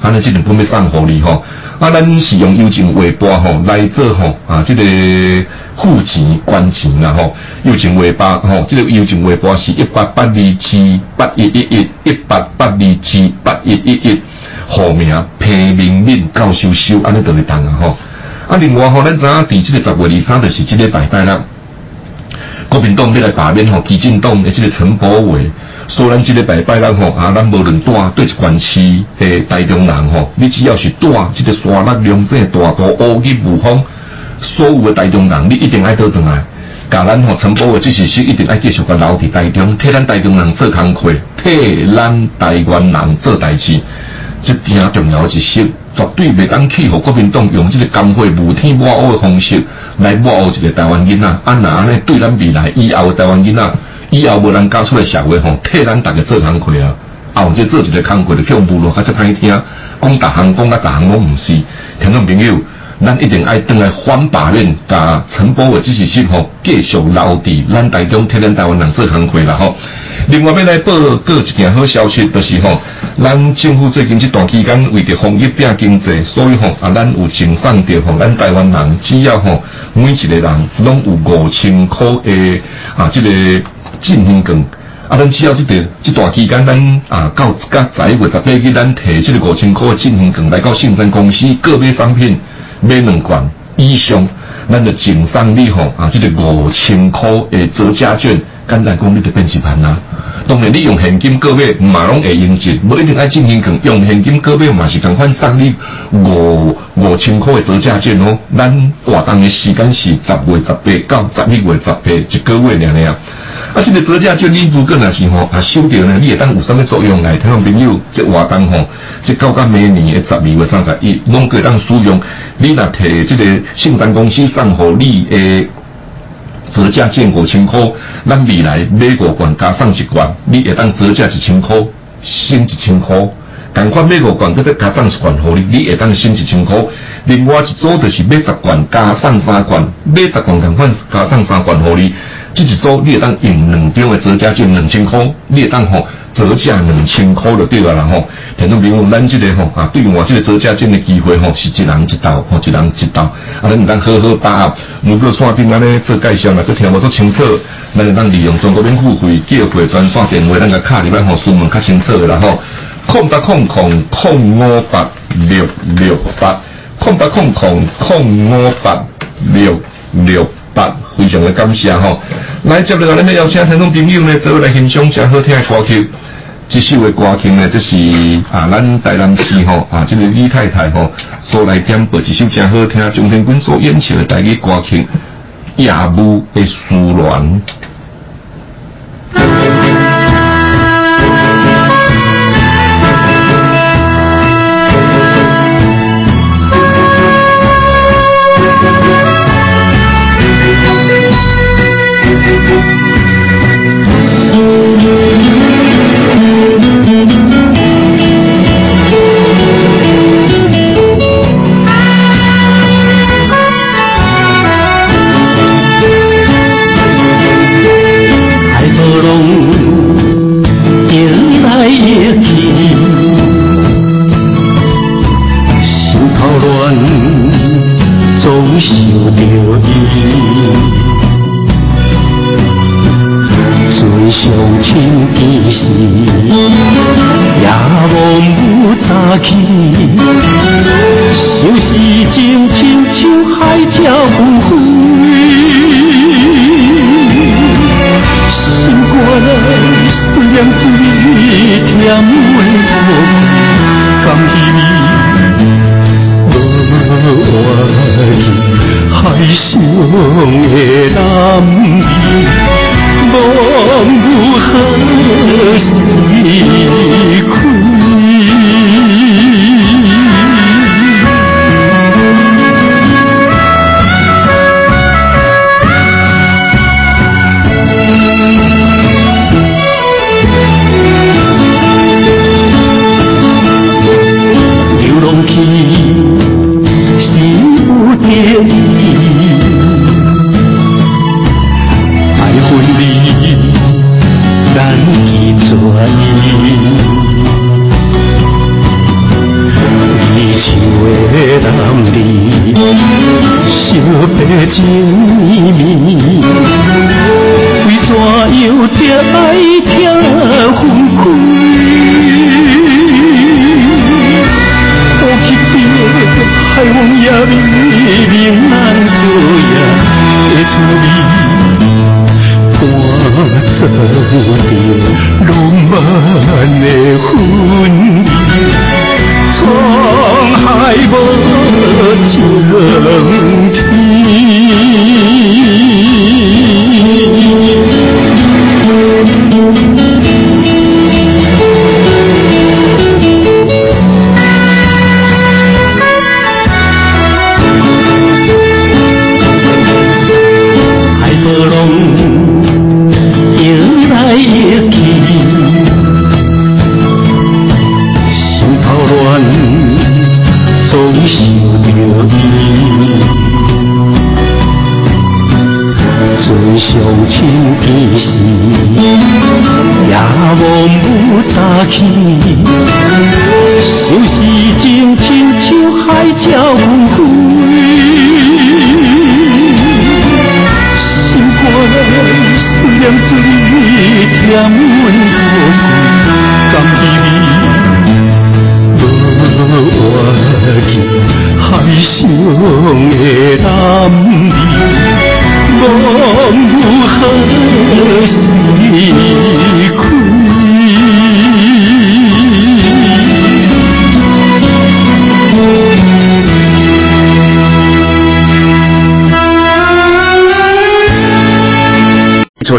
安尼这两本要送互你吼。啊，咱是用邮政汇拨吼来做吼啊，这个付钱关钱啦吼，邮政汇拨吼，这个邮政汇拨是一八八二七八一一一一八八二七八一一一，户名平民民教授收，安尼就会当啊吼。啊，另外吼，咱知影伫这个十月二三就是这个拜拜啦，国民党要来罢免吼，基进党的这个陈柏伟。虽然这个拜拜人吼，啊，咱无论住对一关区的台中人吼，你只要是住这个沙拉良这大道乌日无风，所有的台中人，你一定爱倒转来，甲咱吼陈波的这是是一定爱继续甲留伫台中，替咱台中人做工课，替咱台湾人做代志，这件重要一些，绝对袂当去和国民党用这个工会无天抹黑的方式来抹黑一个台湾囡仔，啊那安尼对咱未来以后的台湾囡仔。以后无人教出来社会吼，替咱大家做工课啊！后者做一个工课就恐怖咯，较是歹听。讲大行讲甲大行拢毋是，听众朋友，咱一定爱登来反罢免，甲陈波的支持性吼，继续留伫咱台中替咱台湾人做工课啦吼。另外要来报告一件好消息，就是吼，咱政府最近这段期间为着防疫拼经济，所以吼啊，咱有赠送着吼，咱台湾人只要吼每一个人拢有五千块的啊，这个。进行更啊！咱只要这个这段期间，咱啊到甲十一月十八日，咱提这个五千块的进行更来到信山公司个别商品买两罐以上，咱就净送你吼啊！这个五千块诶折价券，简单讲，你就变一盘啦。当然，你用现金购买嘛拢会应值，无一定爱进行更用现金购买嘛是共款送你五五千块的折价券哦。咱活动的时间是十月十八到十一月十八一个月了了。啊，这个折价券你如果若是吼啊收到呢，你会当有啥物作用来？听众朋友，这活动吼，这到到明年的十二月三十一，拢可以当使用。你若摕这个信山公司送互你的折价券五千块，咱未来买五罐加上一罐，你会当折价一千块，省一千块。同款买五罐，搁再加送一罐互你，你会当省一千块。另外一组就是买十罐加送三罐，买十罐同款加送三罐互你。这一组你会当用两张的折价券两千块，你会当吼折价两千块就对了啦吼。听众朋友，咱这个吼啊，对我这个折价券的机会吼，是一人一道，吼一人一道。啊，咱唔当好好把握。如果线顶安尼做介绍，若佮听无足清楚，咱就当利用中国免付费叫回专线电话，咱个卡里边吼询问较清楚的啦吼。空八空空空五八六六八，空八空空空五八六六八。非常的感谢吼，来接落来，咱要邀请听众朋友呢，做来欣赏下好听的歌曲。这首的歌曲呢，这是啊，咱台南市吼啊，这个李太太吼所来点播一首真好听，张天军所演唱的台语歌曲《夜幕的思恋》。夜去，心头乱，总想着伊。最伤心之时，也忘不掉去。相思情，亲像海角无边，心肝内虽然醉。甜温土，甘希望无怨气，海上的男儿。望如何是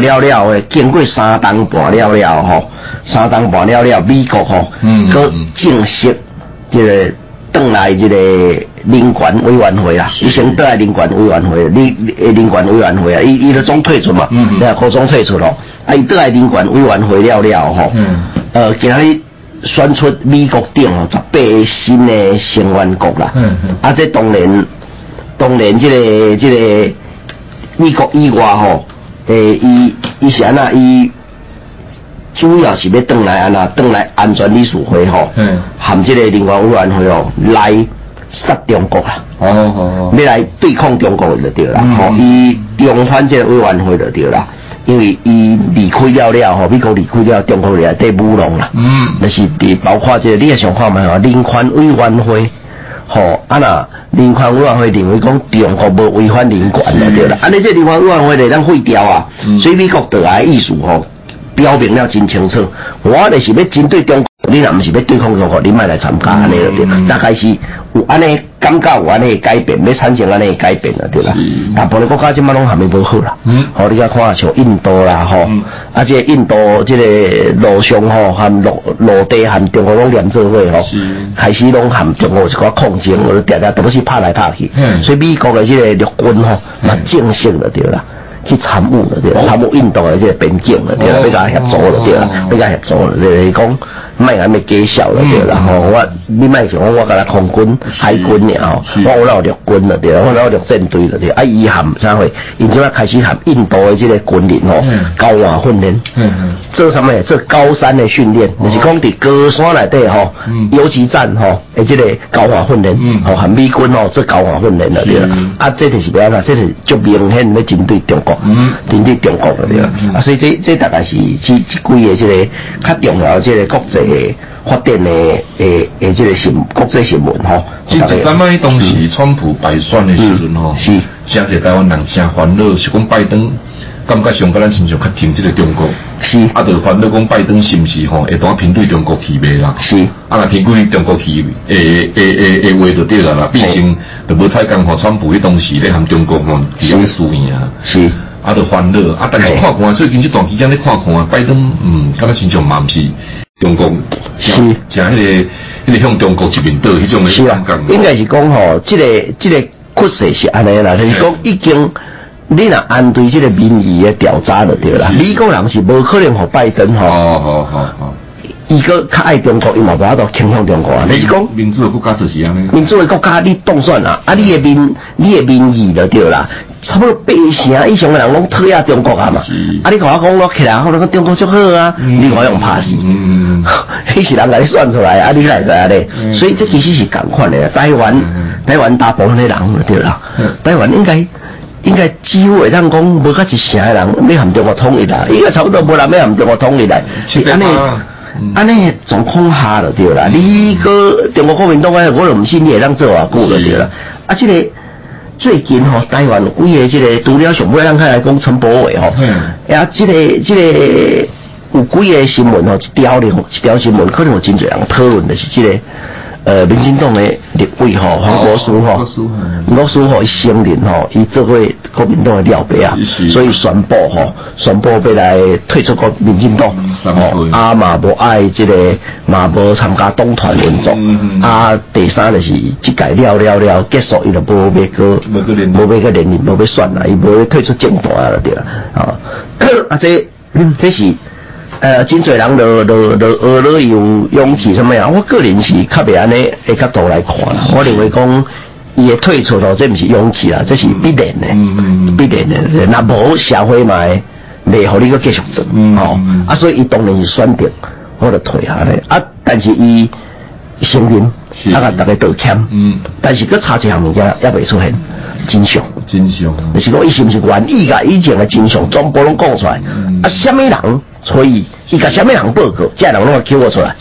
了了诶，经过三档半了了吼，三档半了了，美国吼，嗯佮正式即个转来即个人权委员会啊，伊先转来人权委员会，你诶人权委员会啊，伊伊都总退出嘛，嗯嗯。你看高中退出咯，啊伊转来人权委员会了了吼，嗯。呃，今日选出美国顶吼十八个新的成员国啦，嗯嗯。啊这当然当然这个这个美国以外吼，诶，伊伊是安那伊主要是要转来安那转来安全理事会吼，嗯含这个人权委员会哦来杀中国啦，哦哦要来对抗中国就对啦，嗯吼、伊重返这个委员会就对啦，因为伊离开了了吼，美国离开了，中国来对舞弄啦，嗯就是伫包括这个你也想看嘛吼，人权委员会。吼，啊那人权委员会认为讲中国无违反人权了对啦，安尼这人权委员会咧咱废掉啊，所以美国倒来的意思吼，标明了真清楚，我就是要针对中国，你若毋是要对抗中国，你莫来参加安尼就对，大概是有安尼感觉有安尼改变，要产生安尼改变就对啦。大部分国家即摆拢还没无好啦，嗯。吼、你甲看像印度啦吼，啊这个印度即个路上吼，含陆陆地含中国拢连做伙吼，开始拢含中国一寡抗争，我就定定都是拍来拍去，嗯所以美国的即个陆军吼，嘛正式了对啦。去参与了对啦，参与印度的这个边境了对啦，哦。要甲协助了对啦哦，要甲协助了，就是讲，卖安尼介绍了对啦吼，我你卖想我我甲他空军、海军了吼，我有了陆军了对，我有陆战队了对，啊伊含啥货，因即摆开始含印度的即个军人吼，高压训练，做啥物？做高山的训练，就是讲伫高山内底吼，游击战吼，诶即个高压训练，吼含美军吼做高压训练了对啦，啊这就是要安怎？这是足明显要针对中国，针对中国了对啦，啊所以这这大概是即即几个即个较重要即个国际发展的诶诶即个新国际新闻吼。即第三摆当时川普败选的时阵吼，是。真侪台湾人真烦恼，是讲拜登感觉上甲咱亲像较挺即个中国，是。啊，就烦恼讲拜登是毋是吼会当偏对中国去袂啦？是。啊，若偏对中国去诶诶诶诶话就对啦。啦，毕竟就无太讲吼，川普迄当时咧含中国吼伫咧输赢。啊，是。啊，就烦恼啊，但是看看最近这段期间咧看看，拜登嗯，感觉亲像嘛毋是中国，是像迄个迄个向中国一面倒迄种是啊诶感觉。，应该是讲吼，即、个即、个趋势是安尼啦，就是讲已经。你若按对即个民意的调查就对啦，美国人是无可能互拜登吼，哦好好好，伊个较爱中国，伊嘛无法度倾向中国啊。你是讲民主的国家就是安尼。民主的国家你当选啊，啊你的民你的民意就对啦，差不多八成以上的人拢讨厌中国啊嘛。啊你甲我讲我起来，我讲中国足好啊，你我用拍死。嗯，(laughs) 迄是人甲你算出来，啊你来知影咧。所以这其实是共款的，台湾台湾大部分的人就对啦，台湾应该。应该几乎会当讲，无甲一成的人要含中国统一啦，伊个差不多无人要含中国统一啦。是安尼，安尼状况下就对啦。你个中国国民党诶，我就毋信你会当做偌久就对啦。啊，即、个最近吼，台湾有几个即个除了上尾咱开来讲陈柏伟吼，啊，即、个即、个有几个新闻吼，一条咧，一条新闻可能有真侪人讨论，就是即、个。呃，民进党的立委吼，黄国书吼，黄国书吼，伊承认吼，伊做过国民党的廖白啊，所以宣布吼，宣布要来退出国民进党，吼，啊嘛无爱即个，嘛无参加党团运作，啊，第三就是即届了了了结束，伊就无要个，无要个连任，无要选啦，伊无要退出政党啊，对啦，(coughs) 啊，啊这 (coughs) 这是。呃，真侪人都都都学了有勇气什么呀？我个人是较袂安尼的角度来看啦。我认为讲伊的退出咯，这毋是勇气啦，这是必然的，必然的。那无社会嘛，袂互你个继续做，吼、啊，所以伊当然是选择我就退下来。啊，但是伊承认，啊，甲大家道歉，嗯，但是佮差一项物件也未出现真相。真相，就是讲伊是毋是愿意甲以前的真相全部拢讲出来？啊，什么人所以伊甲什么人报告，这人拢会揪我出来，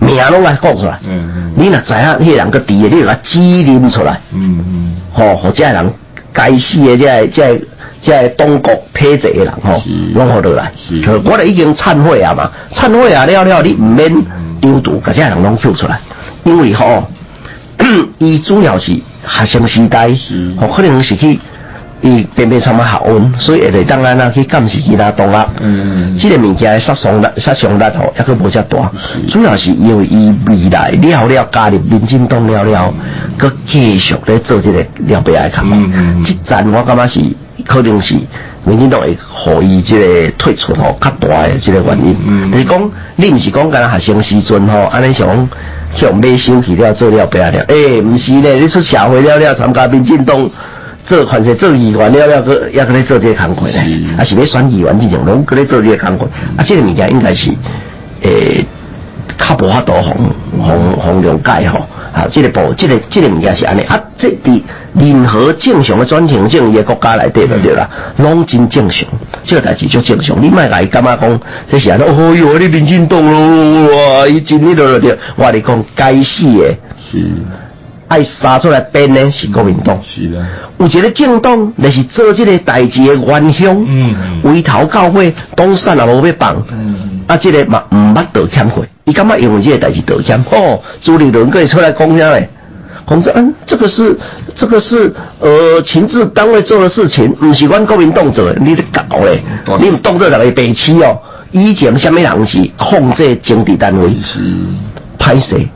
名拢来讲出来。嗯你若知影迄个人个伫的，你就甲指认出来。嗯嗯，吼，或者人该死的，这这这个党国体制的人吼，拢好落来。是我咧已经忏悔啊嘛，忏悔啊了了，你毋免丢毒，甲这人拢揪出来，因为吼，(clears throat) 伊主要是学生时代，吼可能是去。伊偏偏参啊学温，所以会嚟当安那去监视其他动物。嗯，即个物件的杀伤力、杀伤力吼，抑佫无遮大。主要是因为伊未来了了加入民进党了了，佮继续咧做即个了白爱看法。即站我感觉是可能是民进党会互伊即个退出吼较大的即个原因。嗯就是讲，你毋是讲干学生时阵吼，安尼想向买收去了做了白了，诶、毋是咧，你出社会了了参加民进党。做反正做议员了了，个也搁咧做这个工课咧，啊是要选议员这种，拢搁咧做这个工课，啊这个物件应该是诶较无法度红红红了解吼，啊这个部这个这个物件是安尼，啊这伫任何正常的转型正义的国家内底就对啦，拢真正常，这个代志就正常，你莫甲伊感觉讲这是安尼，哦哟你民进党咯，哇伊真迄落着，我咧讲该死的。是。爱杀出来编呢是国民党，是啦。有一个政党，那是做这个代志的元凶，嗯，围头教会，当选也无要放，嗯，啊，这个嘛毋捌道歉会，伊感觉因为这个代志道歉，哦，朱立伦可以出来讲啥嘞？讲说，嗯，这个是这个是呃情治单位做的事情，毋是阮国民党做的，你咧搞嘞，你唔当做人个白痴哦。以前什么人是控制政治单位？是歹势。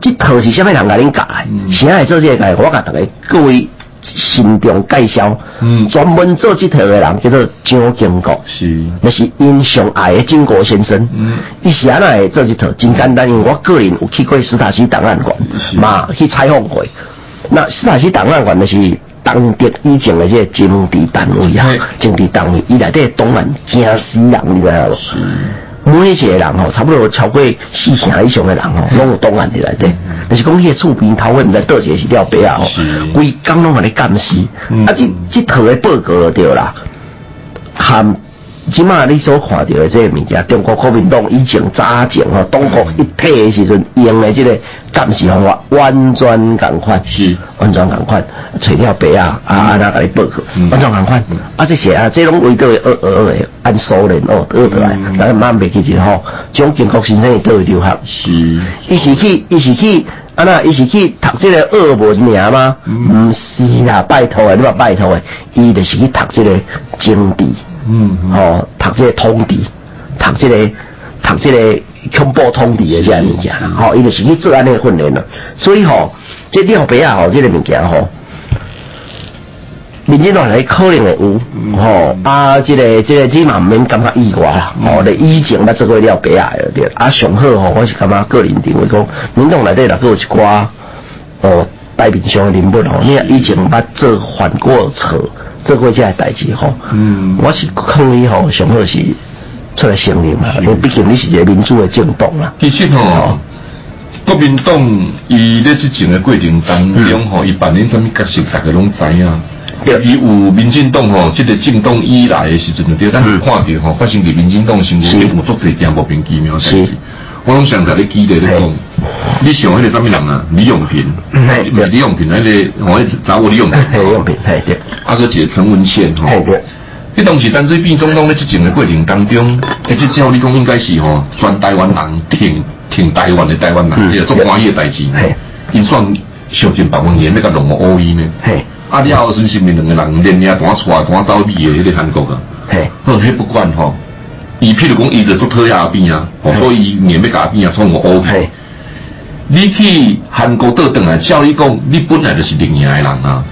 这套是虾米人甲恁教的？谁来做这个？我甲大家各位慎重介绍，嗯，专门做这套的人叫做张建国，是，那是因上爱的经国先生，嗯，伊是安来做这套，真简单，因为我个人有去过斯塔西档案馆，嘛去采访过，那斯塔西档案馆那是当地以前的这政治单位啊，政治单位，伊内底当然惊死人，你知道无？每一个人吼，差不多超过四成以上的人吼，拢有档案伫内底。但是讲迄个厝边头，尾毋知倒一个是了白啊吼，规工拢互你监视。啊，即即套的报告就对啦，含。即马你所看到的这个物件，中国国民党以前早前吼，党国一体的时阵用的这个监视方法完全共款，是。完全共款，找了白啊啊啊，那甲你报去，完全共款。啊，这些啊，这种味道的二二二的，按苏联哦二得来，咱慢袂记住吼。蒋经国先生都会留学，是，伊是去，伊是去，啊那，伊是去读这个恶文名吗？毋是啦，拜托诶，你嘛拜托诶，伊就是去读这个经地。嗯，哦，读这个通治，读这个读这个恐怖通治的这样物件啦，吼，伊就是去做安尼训练了。所以吼，这尿白啊，吼，这个物件吼，民进党来可能会有，吼啊，这个这个这嘛毋免感觉意外啦，吼，你以前捌做过了白啊对，啊上好吼，我是感觉个人认为讲，民党内底若个有一寡哦台面上的人物吼，你以前捌做犯过错。做过这代志吼，嗯，我是抗议吼，上好是出来承认嘛，因为毕竟你是一个民主的政党啦。其实吼，国民党伊咧之前的过程当中吼，伊扮演什么角色，大家拢知影。伊有民进党吼，即个政党以来的时阵，对，咱看到吼，发生伫民进党身上有做侪件莫名其妙代志。我拢想在咧记得咧讲，你想迄个什么人啊？李永平，唔是李永平，迄个我找我李永平，李永平，系对。啊个姐陈文茜，吼，迄当时单最变总统咧，即前的过程当中，而且照你讲应该是吼，全台湾人挺挺台湾的台湾人，即个做欢喜的代志，因算上进百万年那个龙欧伊呢，嘿。啊了后孙是咪两个人连夜单出来单走米的迄个韩国啊，好，迄不管吼。伊譬如讲，伊就做特亚边啊，所以硬要甲边啊，从我 OK。你去韩国倒转来，照你讲，你本来就是另外的人啊。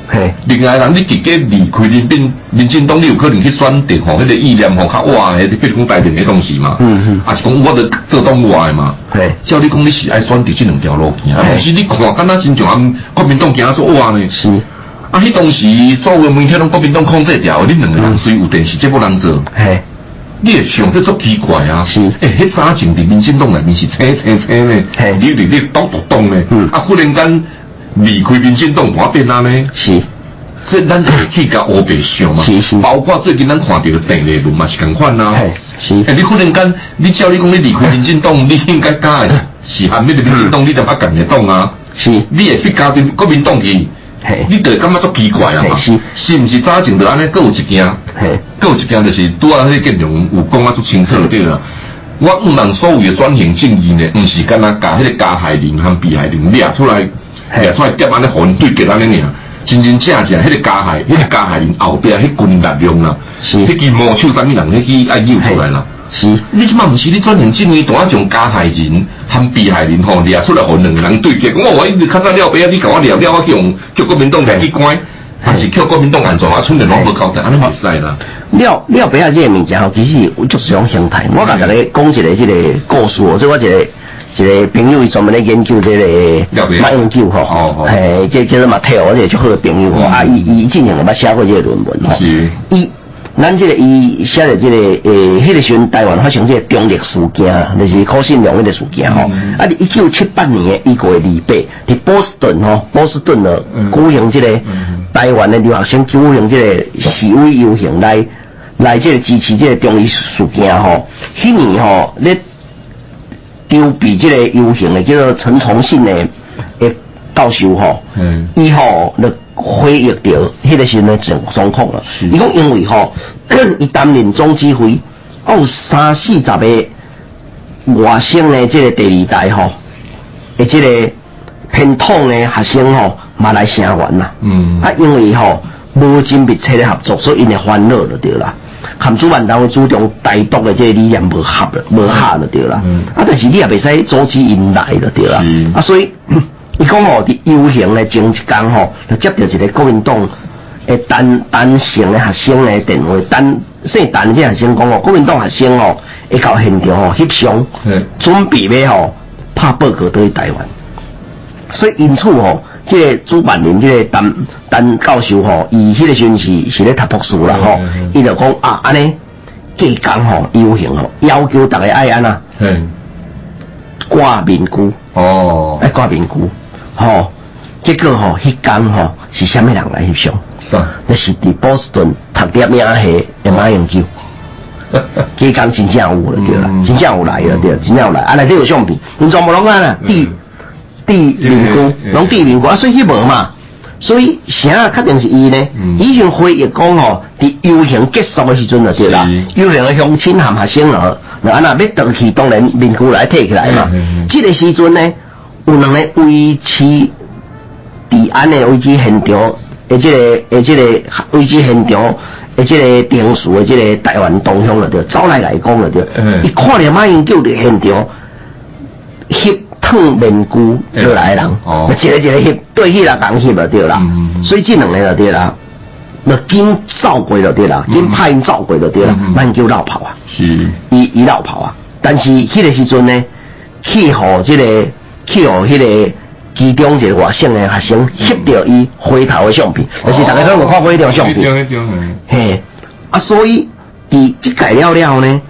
另外人，你直接离开民民民进党，你有可能去选择吼，迄个意念吼较歪的，譬如讲台面的东西嘛。嗯嗯。啊是讲我的做党外嘛。照你讲，你是爱选择这两条路行，啊，不是你看，敢若真像俺国民党行做歪呢？是。啊，迄当时所有媒体拢国民党控制掉，你两个人虽有电视节目人做。你也想得足奇怪啊！是，诶，迄三前伫民进党内面是青青青的，你你你当独当的，啊，忽然间离开民进党，我变哪呢？是，这咱去甲乌白想嘛？是是，包括最近咱看到的电力论嘛是共款呐。是，诶，你忽然间，你照你讲你离开民进党，(laughs) 你应该加的是含咩的民进党？你就把共的党啊？是，你也去加对国民党去？你得感觉足奇怪啊嘛？是，是毋是早前就安尼？各有一件，各有一件就是拄啊，迄建荣有讲啊，足清楚对啦。我毋能所谓的转型正义呢，毋是干那甲迄个加害人和被害人掠出来，掠出来点安尼互对决安尼尔。真真正正迄个加害，迄个加害人后壁迄军力量啦，是，迄支魔手啥物人，迄支爱扭出来啦。是，你即嘛毋是你转型正义，当啊将加害人含被害人吼掠出来，互两个人对决。我我一直较早了，不要你甲我掠了，我去用叫国民党来去关，还是叫国民党安怎啊？村里拢无交代，安尼袂使啦。了了，不要这个物件吼，其实有就是种形态。我甲大家讲一个这个故事，即我一个一个朋友，伊专门咧研究这个马英九吼，嘿，叫叫做马特，我一个足好的朋友吼，啊，伊伊之前有捌写过这个论文吼，伊。咱这个伊写的这个诶，迄个时阵台湾发生这个中立事件，就是可信良迄个事件吼。啊，一九七八年一月二八，伫波士顿吼，波士顿的举行这个台湾的留学生举行这个示威游行来来这个支持这个中立事件吼。迄年吼咧丢比这个游行的叫做陈崇信的诶教授吼，伊吼咧。回忆到迄个时阵状状况了，伊讲因为吼，(coughs) 伊担任总指挥，有三四十个外省的这个第二代吼，诶，这个偏统的学生吼，嘛来声援啦。嗯，啊，因为吼无真密切的合作，所以因会烦恼就对啦。含主办单位主张台独的这个理念无合了，无合就对啦。嗯，啊，但是你也袂使阻止因来就对啦。啊，所以。伊讲吼，伫游行的前一工吼，就接到一个国民党诶单单姓的学生的电话，单姓单这学生讲吼，国民党学生吼会到现场吼翕相，准备要吼拍报告对台湾。所以因此吼，即个主办人即个单单教授吼，伊迄个时阵是是咧读博士啦吼，伊就讲啊安尼，计讲吼游行吼，要求逐个爱安啊，挂面具。哦，爱挂面具。吼，结果吼，迄工吼是虾米人来翕相？是，那是伫波士顿读碟名系的马英九。(laughs) 迄工真正有了对啦，真正有来了对，真正有来。啊，内底有相片，因全部拢啊啦，地地面具，拢地面具，啊，所以迄无嘛。所以啥确定是伊呢？以前回忆讲吼，伫游行结束的时阵就对啦，游行的乡亲含学生儿，那啊那要登去，当然面具来摕起来嘛。这个时阵呢？有两个维持治安的维持现场，而这个而这个维持现场，而这个定数的这个台湾东乡了对，走来来讲了对，一看到马英九伫现场，翕烫面具过来人，哦。一个一个翕对迄个讲翕了对啦，所以即两个了对啦，那紧走过就对啦，紧派因走过就对啦，马英九绕跑啊，是，伊伊绕跑啊，但是迄个时阵呢，去互即个。去互迄个其中一个外省的学生翕到伊回头的相片，就是大家可能看过迄张相片。嘿，啊，所以伫即改了了呢，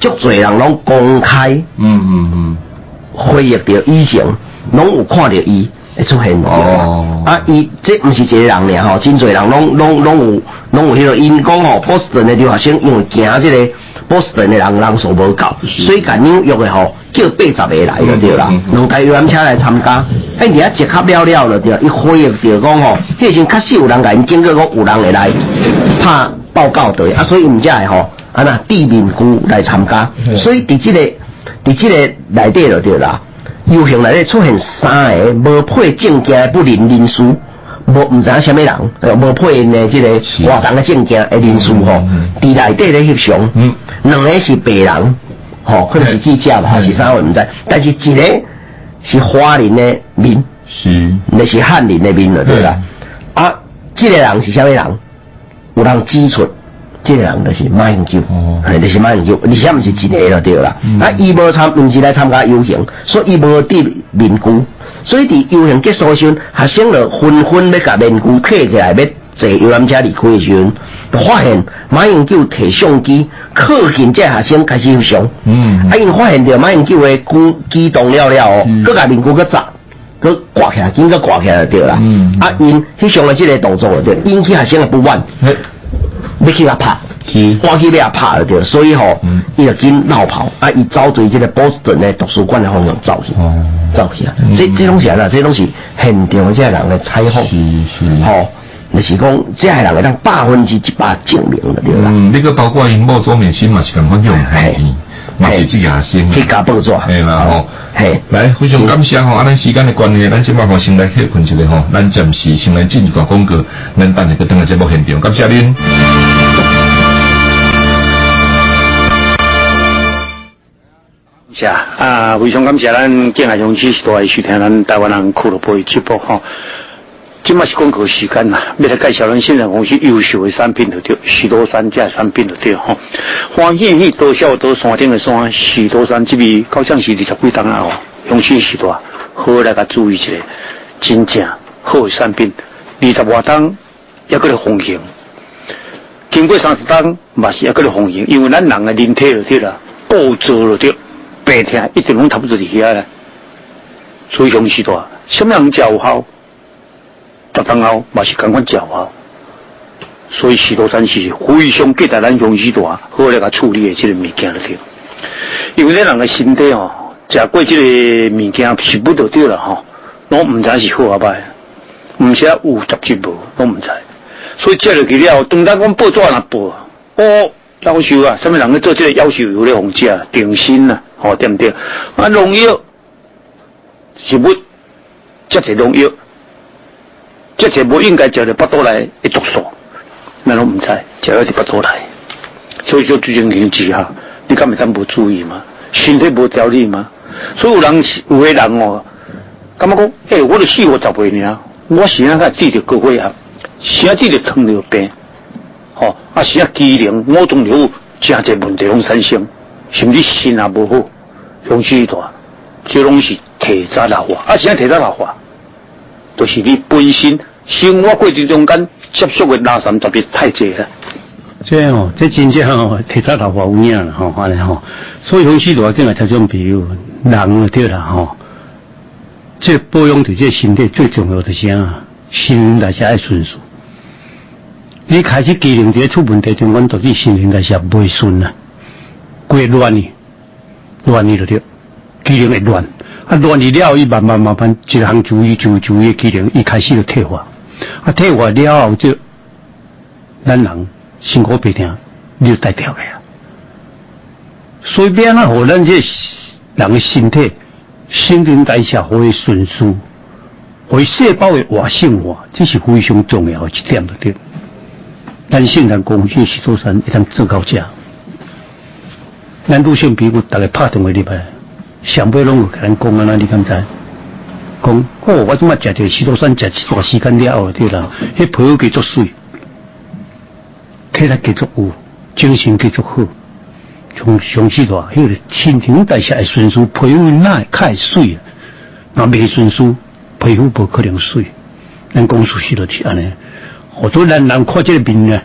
足侪人拢公开，嗯嗯嗯，回忆到以前，拢有看到伊会出现。哦，啊，伊这毋是一个人俩吼，真侪人拢拢拢有拢有迄个因讲吼，波士顿的留学生因为惊即个。波士顿的人人数无够，所以甲纽约的吼叫八十个来就对啦，两台游览车来参加，哎，而家集合了了了对，伊回忆着讲吼，迄时确实有人甲因经过讲有人会来拍报告对，啊，所以毋才会吼，啊那地面具来参加，所以伫即个伫即个内底就对啦，游行内底出现三个无配证件的不认人数。无毋知影虾米人，无配因的即个活动的证件的人数吼，伫内底咧翕相，两个是白人，吼，可能是记者吧，还是啥我毋知，但是一个是华人的面，是，那是汉人的面了，对啦。啊，即个人是虾米人？有人指出，即个人就是马英九，系就是马英九，而且毋是一个了，对啦。啊，伊无参，毋是来参加游行，所以伊无得面具。所以伫游行结束时阵，学生就纷纷要甲面具摕起来，要坐游览车离开时阵，就发现马英九摕相机靠近这学生开始翕相。嗯，啊，因发现着马英九的举激动了了哦，佮甲面具佮砸，佮挂起来，紧佮挂起来就对啦。嗯，啊，因翕相的这个动作就引起学生的不满，要去甲拍。赶去要拍了对，所以吼，伊就紧绕跑，啊，伊走对这个波士顿的图书馆的方向走去，走去啊，这这东西啊，这东西现场的这些人的采访，是是，吼，就是讲这些人会当百分之一百证明的对啦。嗯，那个包括因某周美心嘛是咁款用，嘿，嘛是这个先，去加报纸，嘿啦吼，嘿，来非常感谢吼，啊，咱时间的关系，咱即晚吼先来歇困一下吼，咱暂时先来进一段广告，咱等下个等下节目现场，感谢您。是啊，啊，非常感谢咱建海雄起时代收听咱台湾人俱乐部的直播吼。今嘛是广告时间呐，要来介绍咱现在公司优秀的产品就对，许多山这产品就对吼。欢喜喜多少多山顶的山，许多山这边好像是二十几档啊哦，雄起时代好来个注意一下，真正好的产品，二十外档也个咧风行，经过三十档嘛是也个咧风行，因为咱人的人体就对啦，构造就对。白天一直拢差不多伫遐咧，所以雄时代，什么人叫好，十当后嘛是赶快叫好，所以许多山是非常记得咱雄时代好来个处理的这个物件了对，因为咱人的身体哦，食过这个物件是不得对了吼，拢唔知是好啊歹，唔是有十几无，拢唔知，所以接落去了，当咱讲报纸那报，哦，要求啊，什么人去做这个要求有咧红食定心呐。哦，对不对？啊，农药是物，这些农药，这些物应该叫你不多来一毒素，那拢唔知，叫的是不多来，所以就最近经济哈，你敢咪当不注意吗？身体不调理吗？所以有人有的人哦，感觉讲，诶，我都四五十岁尔，我是那个治着高血压，是啊治着糖尿病，吼，啊是啊机能我肿瘤真侪问题拢产生，甚至心也无好，雄起大，这拢是体早老化，啊是啊体早老化，都、就是你本身生活过程中间接触的垃圾特别太济了。这哦，这真正哦，体早老化有影啦吼，反正吼，所以雄起大今日这种比如人对啦吼。这保养对这身体最重要的是啊，新陈代谢爱顺速。你开始机能在出问题，中间导致新陈代谢不顺啊，过乱呢，乱呢就对，机能会乱，啊乱呢了，伊慢慢慢慢一项注意注意注意机能，一开始就退化，啊退化了后就，咱人心苦鼻痛，你就带掉个呀。随便啊，互咱这人的身体。新陈代谢会迅速，会细胞的活性化，这是非常重要的一点了。对，但现在工具是多少一张自高价。咱女性比如大概拍电话入来，上辈拢有跟咱讲啊，那你敢知？讲哦，我怎么食着许多山食一段时间了后，对啦，迄皮肤继续水，体力继续有，精神继续好。从上起大，迄个新陈代谢会顺序，皮肤那开水，那未顺序，皮肤不可能水。咱讲出去就是安尼，好多人人看这个面呢，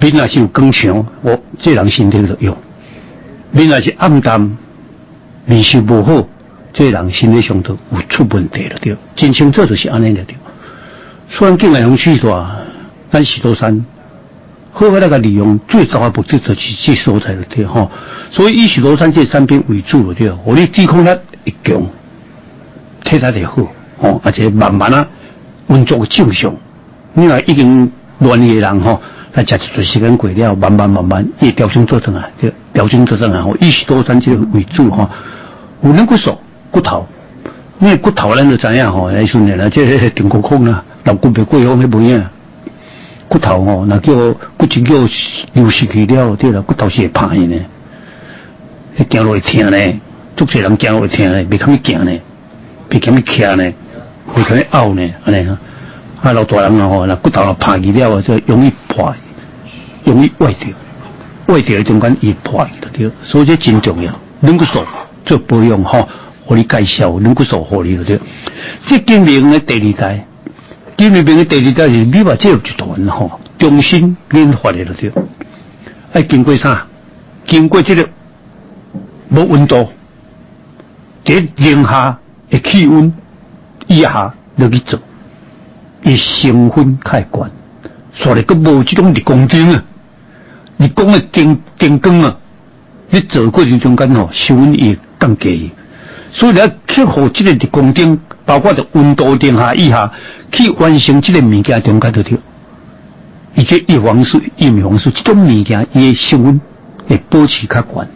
面也是有光强，我这人身体就用；面也是暗淡，面色不好，这人身体上头有出问题了，对。真清楚就是安尼了，对。虽然境内上起大，咱许多山。好好那个利用最早的目的就是这所在的对哈，所以以许多山这三边为主的对，我哋抵抗力一强，体力就好哦，而且慢慢啊运作正常。你话已经乱嘅人吼，来食一段时间过了，慢慢慢慢也调整做成啊，就调整做成啊。以许多山这个为主哈，有人骨瘦骨头，因为骨头咱就知影吼，来训练啦，这是顶骨空啦，老骨别过用迄不一样。骨头哦，那叫骨质叫流失去了，对了，骨头是会怕的呢。你走路会疼呢，足些人走路会疼呢，别肯去行呢，别肯去徛呢，别肯去拗呢，安尼啊。啊，老大人啊吼，那骨头啊怕去了，就容易破，容易歪掉，歪掉中间易破的对，所以这真重要。能骨素做保养哈，和你介绍能骨素合理了对。这经明的第二代。因为病的第二代是你把这入一团吼，重新研发的了对，爱经过啥？经过这个无温度，在零下的气温以下落去做，伊成分太悬，所以佮无这种日光灯啊，日光的灯灯光啊，你做过程中间吼，成分也降低，所以你要克服这个日光灯。包括着温度零下以下去完成这个物件中间都对，而且叶黄素、叶米黄素这种物件伊成分会保持较悬，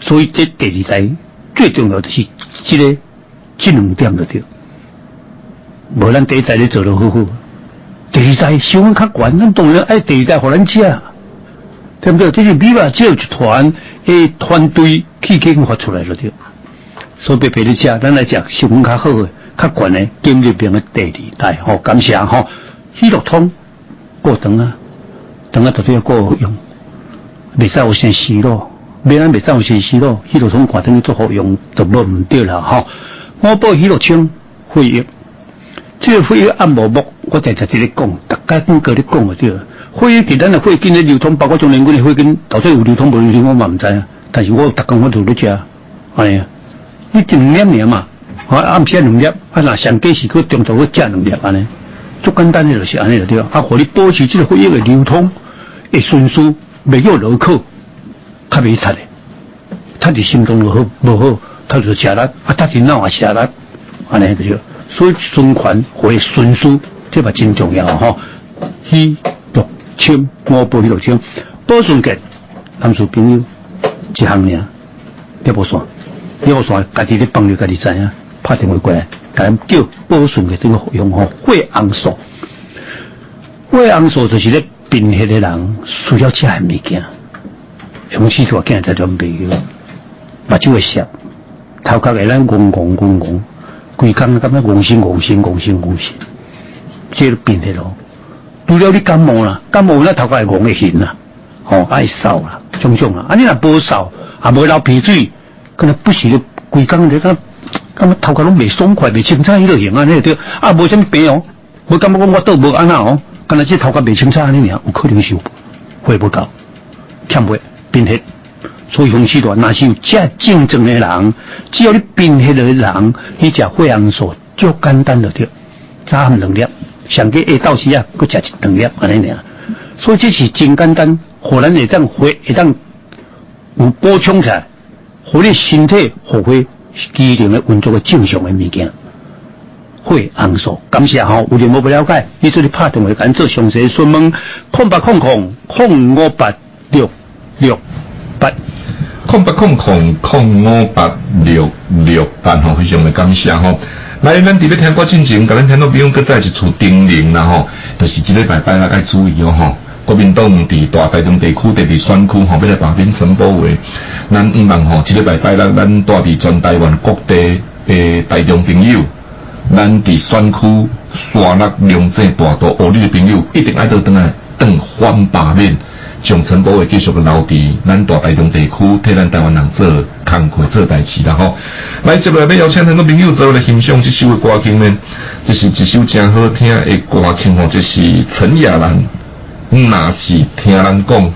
所以这第二代最重要的是这个这两点就对，无咱第一代咧做得好好，第二代成分较悬，咱当然爱第二代互咱吃，对不对？这是米吧，只有一团诶团队去研发出来了对。所以别别的食，咱来食成分较好诶，较悬诶，金立兵诶第二代。吼，感谢吼，喜乐通过长啊，长啊到底要过用，未使有先死咯，未咱未使有先死咯，喜乐通挂等于做好用，就无毋对啦吼。我报喜乐清会议，这个会议按无目，我在在这里讲，大家跟各咧讲个对。会议其咱诶会跟咧流通，包括中联军诶会跟，到底有流通无流通我嘛毋知啊。但是我逐工我都咧食，哎呀。你一两粒嘛，啊暗时两粒，啊那上计是去中途去加两粒安尼，最简单的就是安尼了对啊，互你保持这个血液的流通，会迅速，没有落口，较袂塌的，他的心脏好无好，他就食力，啊他的脑也食力，安尼就，所以循环会迅速，这嘛真重要吼。吸毒清，我保吸毒清，保存给咱做朋友一项尔，别无算。要说家己咧帮你家己知影，拍电话过来，甲人叫保顺嘅这个用吼，血红素，血红素就是咧贫血的人需要吃嘅物件，雄起大囝在准备，目睭会涩，头壳会咱戆戆戆戆，规工感觉恶心恶心恶心恶心，这个病的咯。除了你感冒啦，感冒那头壳会戆会痕啦，吼爱扫啦，种种啦。啊，你若无扫，啊无流鼻水，可能不是就规工你看，感觉头壳拢未爽快，未清彩，迄落型啊，那对。啊，无什么病哦，无感觉讲我倒无安那哦，可能这头壳未清彩，你尔有可能是血不够，欠血贫血。所以红时段，那是有这竞争的人，只要你贫血的人，你食血红素就简单了着，早暗两粒，上个下到时啊，佮食一两粒安尼尔。所以这是真简单，互咱会当血会当有补充起来，互你身体互会机能的运作的正常的物件。血红素，感谢吼，有任何不了解，你做你拍电话赶做详细询问，空八空空空五八六六八。空八空空空五八六六八吼，非常的感谢吼。来，咱伫咧听歌进前，甲咱听到朋友搁再一处叮咛啦吼，就是一礼拜拜啦，爱注意哦吼。国民党伫大台中地区、特别选区吼，要来把兵申报话，咱毋茫吼，一礼拜拜啦，咱带伫全台湾各地诶台中朋友，咱伫选区沙落龙井大道学里的朋友，一定爱到等来等翻八面。将陈宝会继续个留伫咱大台中地区，替咱台湾人做工课做代志啦吼。来接下来要邀请很多朋友做来欣赏这首歌曲呢，这是一首真好听的歌曲吼，这是陈亚兰，那是听人。讲。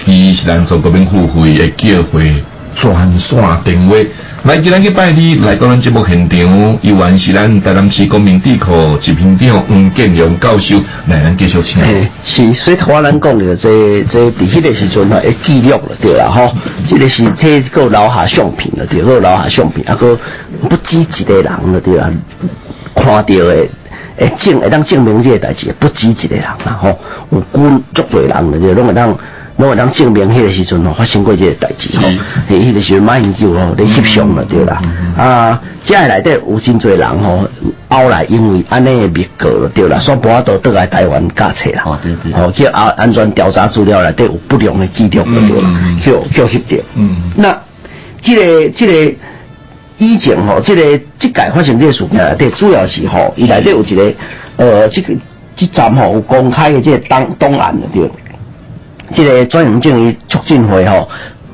八吼，其是咱做国民付费的叫会专线电话。来，今日去拜你来到咱节目现场，依然是咱台南市公民地课执行长黄建荣教授来咱继续请。是，所以头话咱讲的，这这伫迄个时阵吼，会记录了对啦吼，这个是这个留下相片了对，个留下相片，啊个不止一个人了对啦，看到的会证会当证明这个代志，不止一个人啦吼，有管足多人了对，拢会当。拢会当证明迄个时阵吼发生过这个代志吼，迄迄个时阵马英九吼咧翕相了对啦，啊，这内底有真侪人吼，后来因为安尼密告了对啦，所以无都倒来台湾驾册啦，吼叫安安全调查资料内底有不良的记录了对啦，叫叫翕着，那即个即个以前吼，即个即届发生这个事件内底主要是吼，伊内底有一个呃，这个这站吼有公开的这个档档案了对。这个专营证于促进会吼，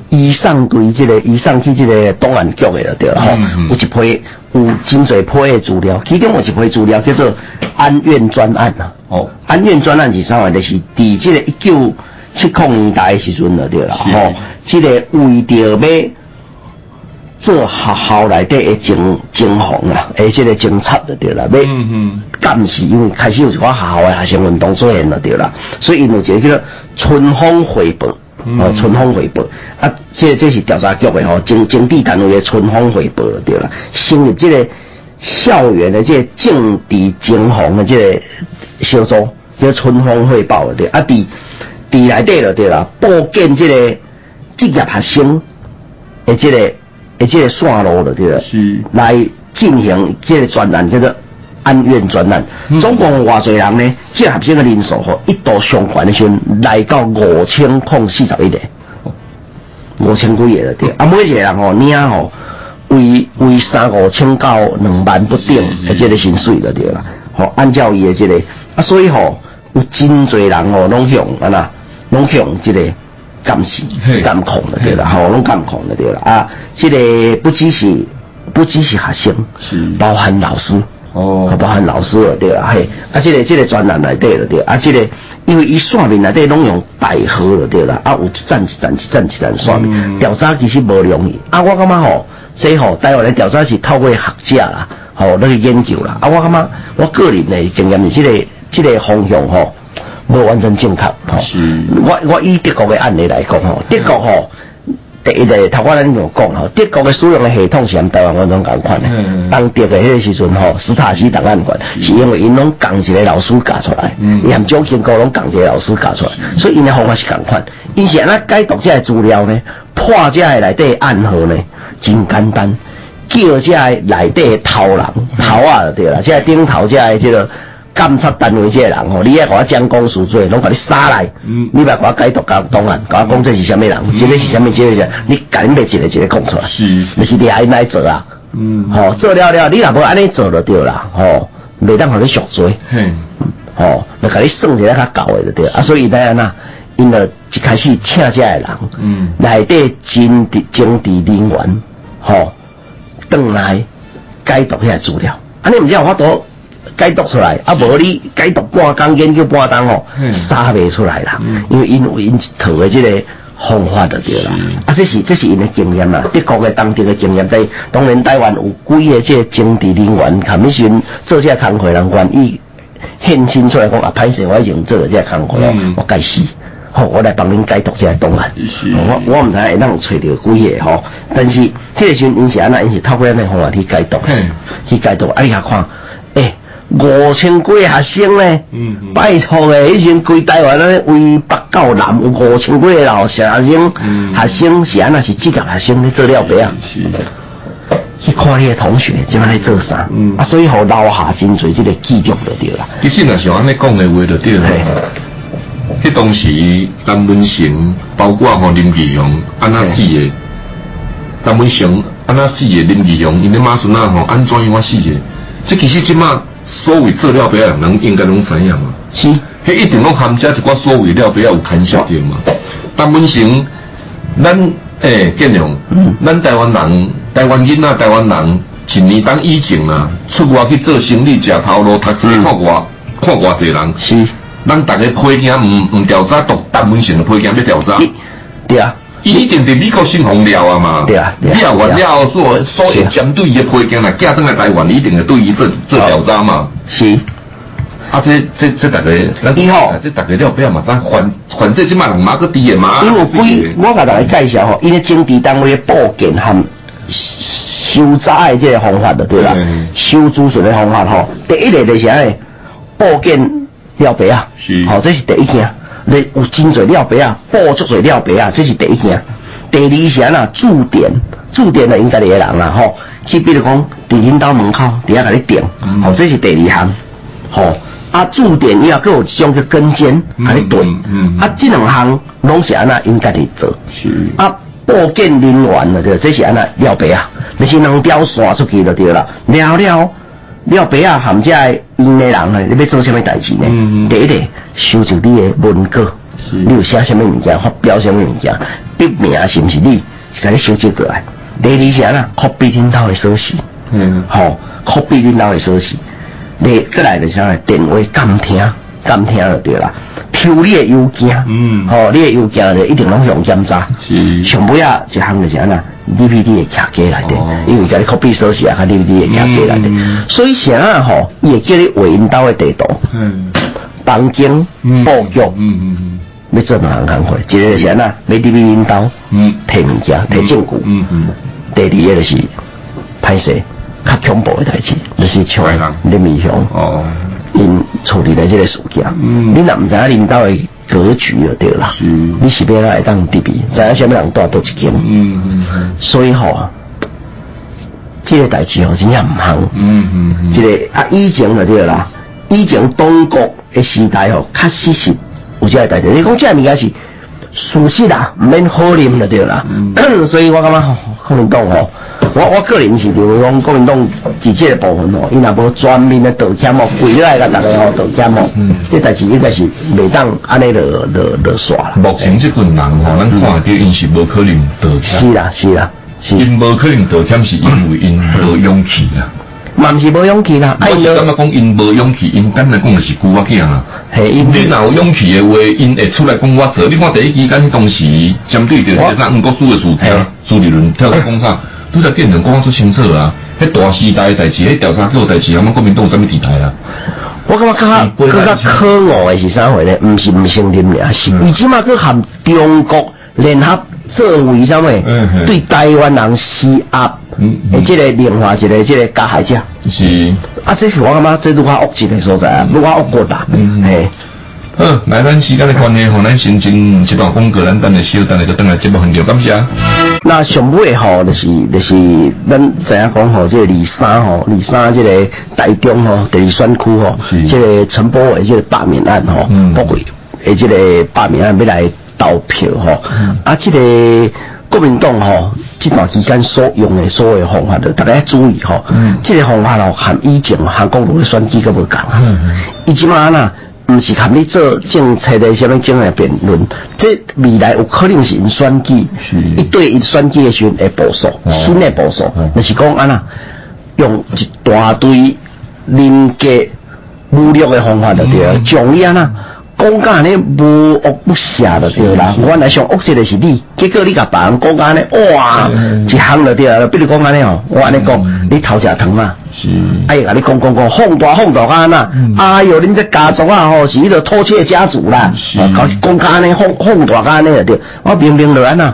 以上对这个以上去即个档案局的了对了吼，有一批有真侪批的资料，其中有一批资料叫做安院专案呐。哦，安院专案是啥话？就是伫即个一九七零年代的时阵了对了吼，这个为着要做学校内底的警警防啊，而且个警察就对了，要监视，因为开始有一寡学校的学生运动出现了对啦，所以因有一个叫做春风回报，哦，春风回报，啊，这这是调查局的吼，警警地单位的春风回报对啦，成立这个校园的这个政治警防的这个小组叫春风汇报了对，啊，伫伫内底了对啦，报建这个职业学生的这个。而且线路了对了，是来进行这个专案叫做安院专案，总共有偌侪人呢？这合生的人数吼，一度上悬的时阵来到五千空四十一个，五千几个了对。啊，每一个人吼领吼为为三五千到两万不等，而且个薪水了对啦。吼，按照伊的这个啊，所以吼有真侪人吼拢向啊呐，拢向这个。监视、监控的对啦，吼，拢监控的对啦。啊，这个不只是不只是学生，是。包含老师哦，包含老师了对啦，嘿，啊，这个这个专栏来对了对，啊，这个因为伊线面内底拢用大河了对啦，啊，有一站一站一站一站线面调查其实无容易，啊，我感觉吼，这吼台湾的调查是透过学者啦，吼，那个研究啦，啊，我感觉我个人的经验是这个这个方向吼。无完全正确，吼！我我以德国的案例来讲，吼，德国吼，第一个头我咱有讲，吼，德国嘅使用嘅系统是跟台湾完全共款嘅。当德的迄个时阵，吼，斯塔西档案馆是因为因拢共一个老师教出来，伊含蒋经国拢共一个老师教出来，所以因嘅方法是共款。因是安那解读这资料呢，破这个内底暗号呢，真简单，叫这个内底头人头啊，对啦，这顶头这个这个。监察单位这个人吼，你爱给我将功赎罪，拢把你杀来，你别给我解读讲档案，给我讲这是什么人，这个是什么，这个是，你赶紧一个一个讲出来，是，那是你爱来做啊，嗯，吼，做了了，你若无安尼做就对啦，吼，袂当互你赎罪，嗯，吼，那给你算一下较高的就对，啊，所以安呐，因为一开始请这个人，嗯，内底政治政治人员，吼，转来解读遐资料，安尼毋知有法度。解读出来，啊，无你解读半工研究半当吼，杀袂出来啦。因为因有因一套的这个方法就对啦。啊，这是这是因的经验啦，德国的当地的经验。对，当然台湾有几个这政治人员，看你先做这工课人愿意献身出来讲啊，歹势我已经做了这工课了，我该死，好，我来帮恁解读这个档案。我我唔知会当找到几个吼，但是这个时因是安那，因是透过安尼方法去解读，去解读，啊，你遐看，诶。五千几学生呢？拜托诶，以前规台湾咧，为北到南有五千几个老学生，学生是安那是职业学生咧做了别啊？去看你的同学怎么来做啥？啊，所以互留下真侪即个记录就对啦。其实若是安尼讲的话就对啦。迄当时陈文成，包括吼林义雄，安那死的，陈文成安那死的，林义雄，因为马孙那吼安怎样我死的？这其实即马。所谓做了别人，人应该拢知影嘛。是，迄一定拢含遮一寡所谓了别有牵涉着嘛。但本身，咱诶，建良，咱台湾人，台湾囡仔，台湾人，一年当以前啊，出外去做生意，食头路，读书看外，看偌济人，是，咱大家配件唔唔调查，独单门性的配件要调查，对啊，伊一定伫美国先红了啊嘛，对啊，了完了所所以针对伊的配件来寄转来台湾，一定会对伊做做调查嘛，是。啊，这这这大家，以后这大家了不要马上反反正即卖人马个低的嘛。因为规我甲大家介绍吼，因为政治单位的报件和收查的这个方法的对啦，收资讯的方法吼，第一个就是安报件了白啊，好，这是第一件。你有真侪了白啊，报足侪了白啊，这是第一件。第二项啊，驻点，驻点的应该个人啦吼，去比如讲伫领导门口底下甲你订，好，这是第二项，吼。啊，驻点以后，佮有一种叫跟监，甲你对，啊，这两项拢是安那应该去做。是啊，报警人员了对，这是安那了白啊，你是两条线出去就对啦。了了了白啊，含这因的人呢，你要做什么代志呢？第一个收集你的文稿，你有写什么物件，发表什么物件，笔名是不是你？甲你收集过来。第二是安那，copy 领导的消息，嗯，好，copy 领导的消息。你过来就啥电话监听，监听就对啦。抽你的邮件，嗯，吼，你的邮件就一定拢上检查。是。上尾啊，一项就是安那 DVD 的卡机来的，因为甲你 copy 锁匙啊，甲 DVD 的卡机来的。所以啥啊吼，伊会叫你画引导的地图。嗯。房间布局。嗯嗯嗯。要做哪行工一个是安那买 DVD 引导，嗯，摕物件，摕证据。嗯嗯。第二个就是拍摄。较恐怖的代志，就是像林明雄哦，因处理的这个事件，嗯，你若唔知影领导的格局就对啦，你是要来当地比，知影什么人多多一间，嗯嗯，所以吼，这个代志吼真正唔行，嗯嗯嗯，这个啊以前就对啦，以前东国的时代吼，确实是有这个代志，你讲这物件是事实啦，唔免好念就对啦，(coughs) 所以我感觉吼，可能讲吼。我我个人是认为讲国民党自己的部分吼，伊若无全面的道歉哦，跪来甲大家吼道歉哦，这代志应该是袂当安尼落落落煞啦。目前这群人吼，咱看到因是无可能道歉。是啦是啦，因无可能道歉是因为因无勇气啦。嘛毋是无勇气啦，我是感觉讲因无勇气，因简单讲就是孤仔囝啦。你若有勇气的话，因会出来讲我错。你看第一期间当时针对着这咱五国书的事件，朱立伦跳出讲啥？都在电人讲出清楚啊！迄大时代代志，迄调查局代志，他们国民党有什么地台啊？我感觉较更加可恶的是啥货咧？毋是毋承认俩，是伊起码去含中国联合作为啥物？对台湾人施压，诶，即个另外一个即个加害者。是啊，这是我感觉这愈较恶质的所在啊，愈较恶过大。诶。好，来咱时间的关系，吼咱先进一段广告，咱等下稍等下就等来节目很久，感谢。那上尾吼，就是就是咱知影讲吼，这个二三吼，二三这个台中吼，第二选区吼，这个陈波伟这个罢免案吼，不会，诶，这个罢免案要来投票吼，啊，这个国民党吼，这段期间所用的所有方法，大家注意吼，这个方法咯，含以前韩国的选举都无共啊，以前嘛呐。毋是含你做政策的什么政治辩论，这未来有可能是因选举，一对一选举的时候会部署，新的部署，那是讲安那用一大堆人格武力的方法就对了，将伊安那。讲讲呢无恶不赦的对啦，原来上恶势的是你，结果你甲别人讲讲呢，哇，一项就对啦。比如讲安尼哦，我安尼讲，你头食疼嘛？是。哎呀，你讲讲讲，放大放大安那，哎哟，恁这家族啊吼，是迄个偷窃家族啦。是。讲讲安尼放放大安尼就对，我明明就安那，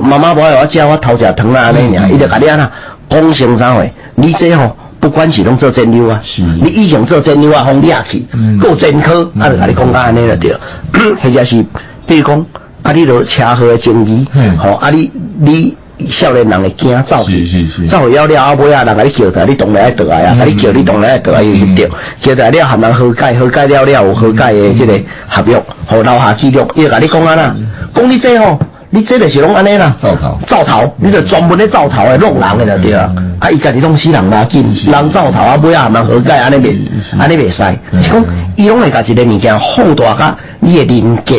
妈妈无爱我食，我头食疼啊安尼尔，伊就甲你安那讲成啥话？你这吼。不管是拢做针灸啊，你以前做针灸啊，放掠去，够真科，啊，就甲你讲安尼就对，或者是比如讲，啊，你落车祸的争议，吼，啊，你你少年人会惊走去，走去了了，啊，尾啊，人甲你叫来，你当然爱倒来啊，啊，你叫你当然爱倒来又一着，叫来了含人和解，和解了了有和解的这个合约，互留下记录，伊就甲你讲啊啦，讲你这吼。你这个是拢安尼啦，造头，造头，你就专门咧造头诶弄人诶就对啊，啊，伊家己拢死人拉紧，人造头啊，尾啊蛮何解，安尼袂，安尼袂使，是讲伊拢会家一个物件放大甲你诶人格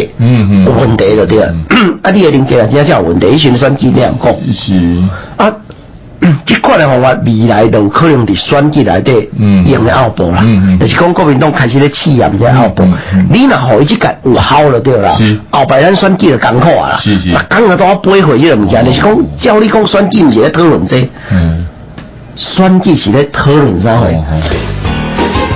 有问题就对啊，啊，你诶人格啊，真正有问题，伊先选几点讲？是。啊，(clears throat) 即款的方法未来都有可能伫选举内底用的后部啦，就是讲国民党开始咧试验这后部，你若互伊即个有效就对啦，后摆咱选举就艰苦啊。啦，逐工都要背回即个物件，就是讲照你讲选举毋是咧讨论这，选举是咧讨论啥货？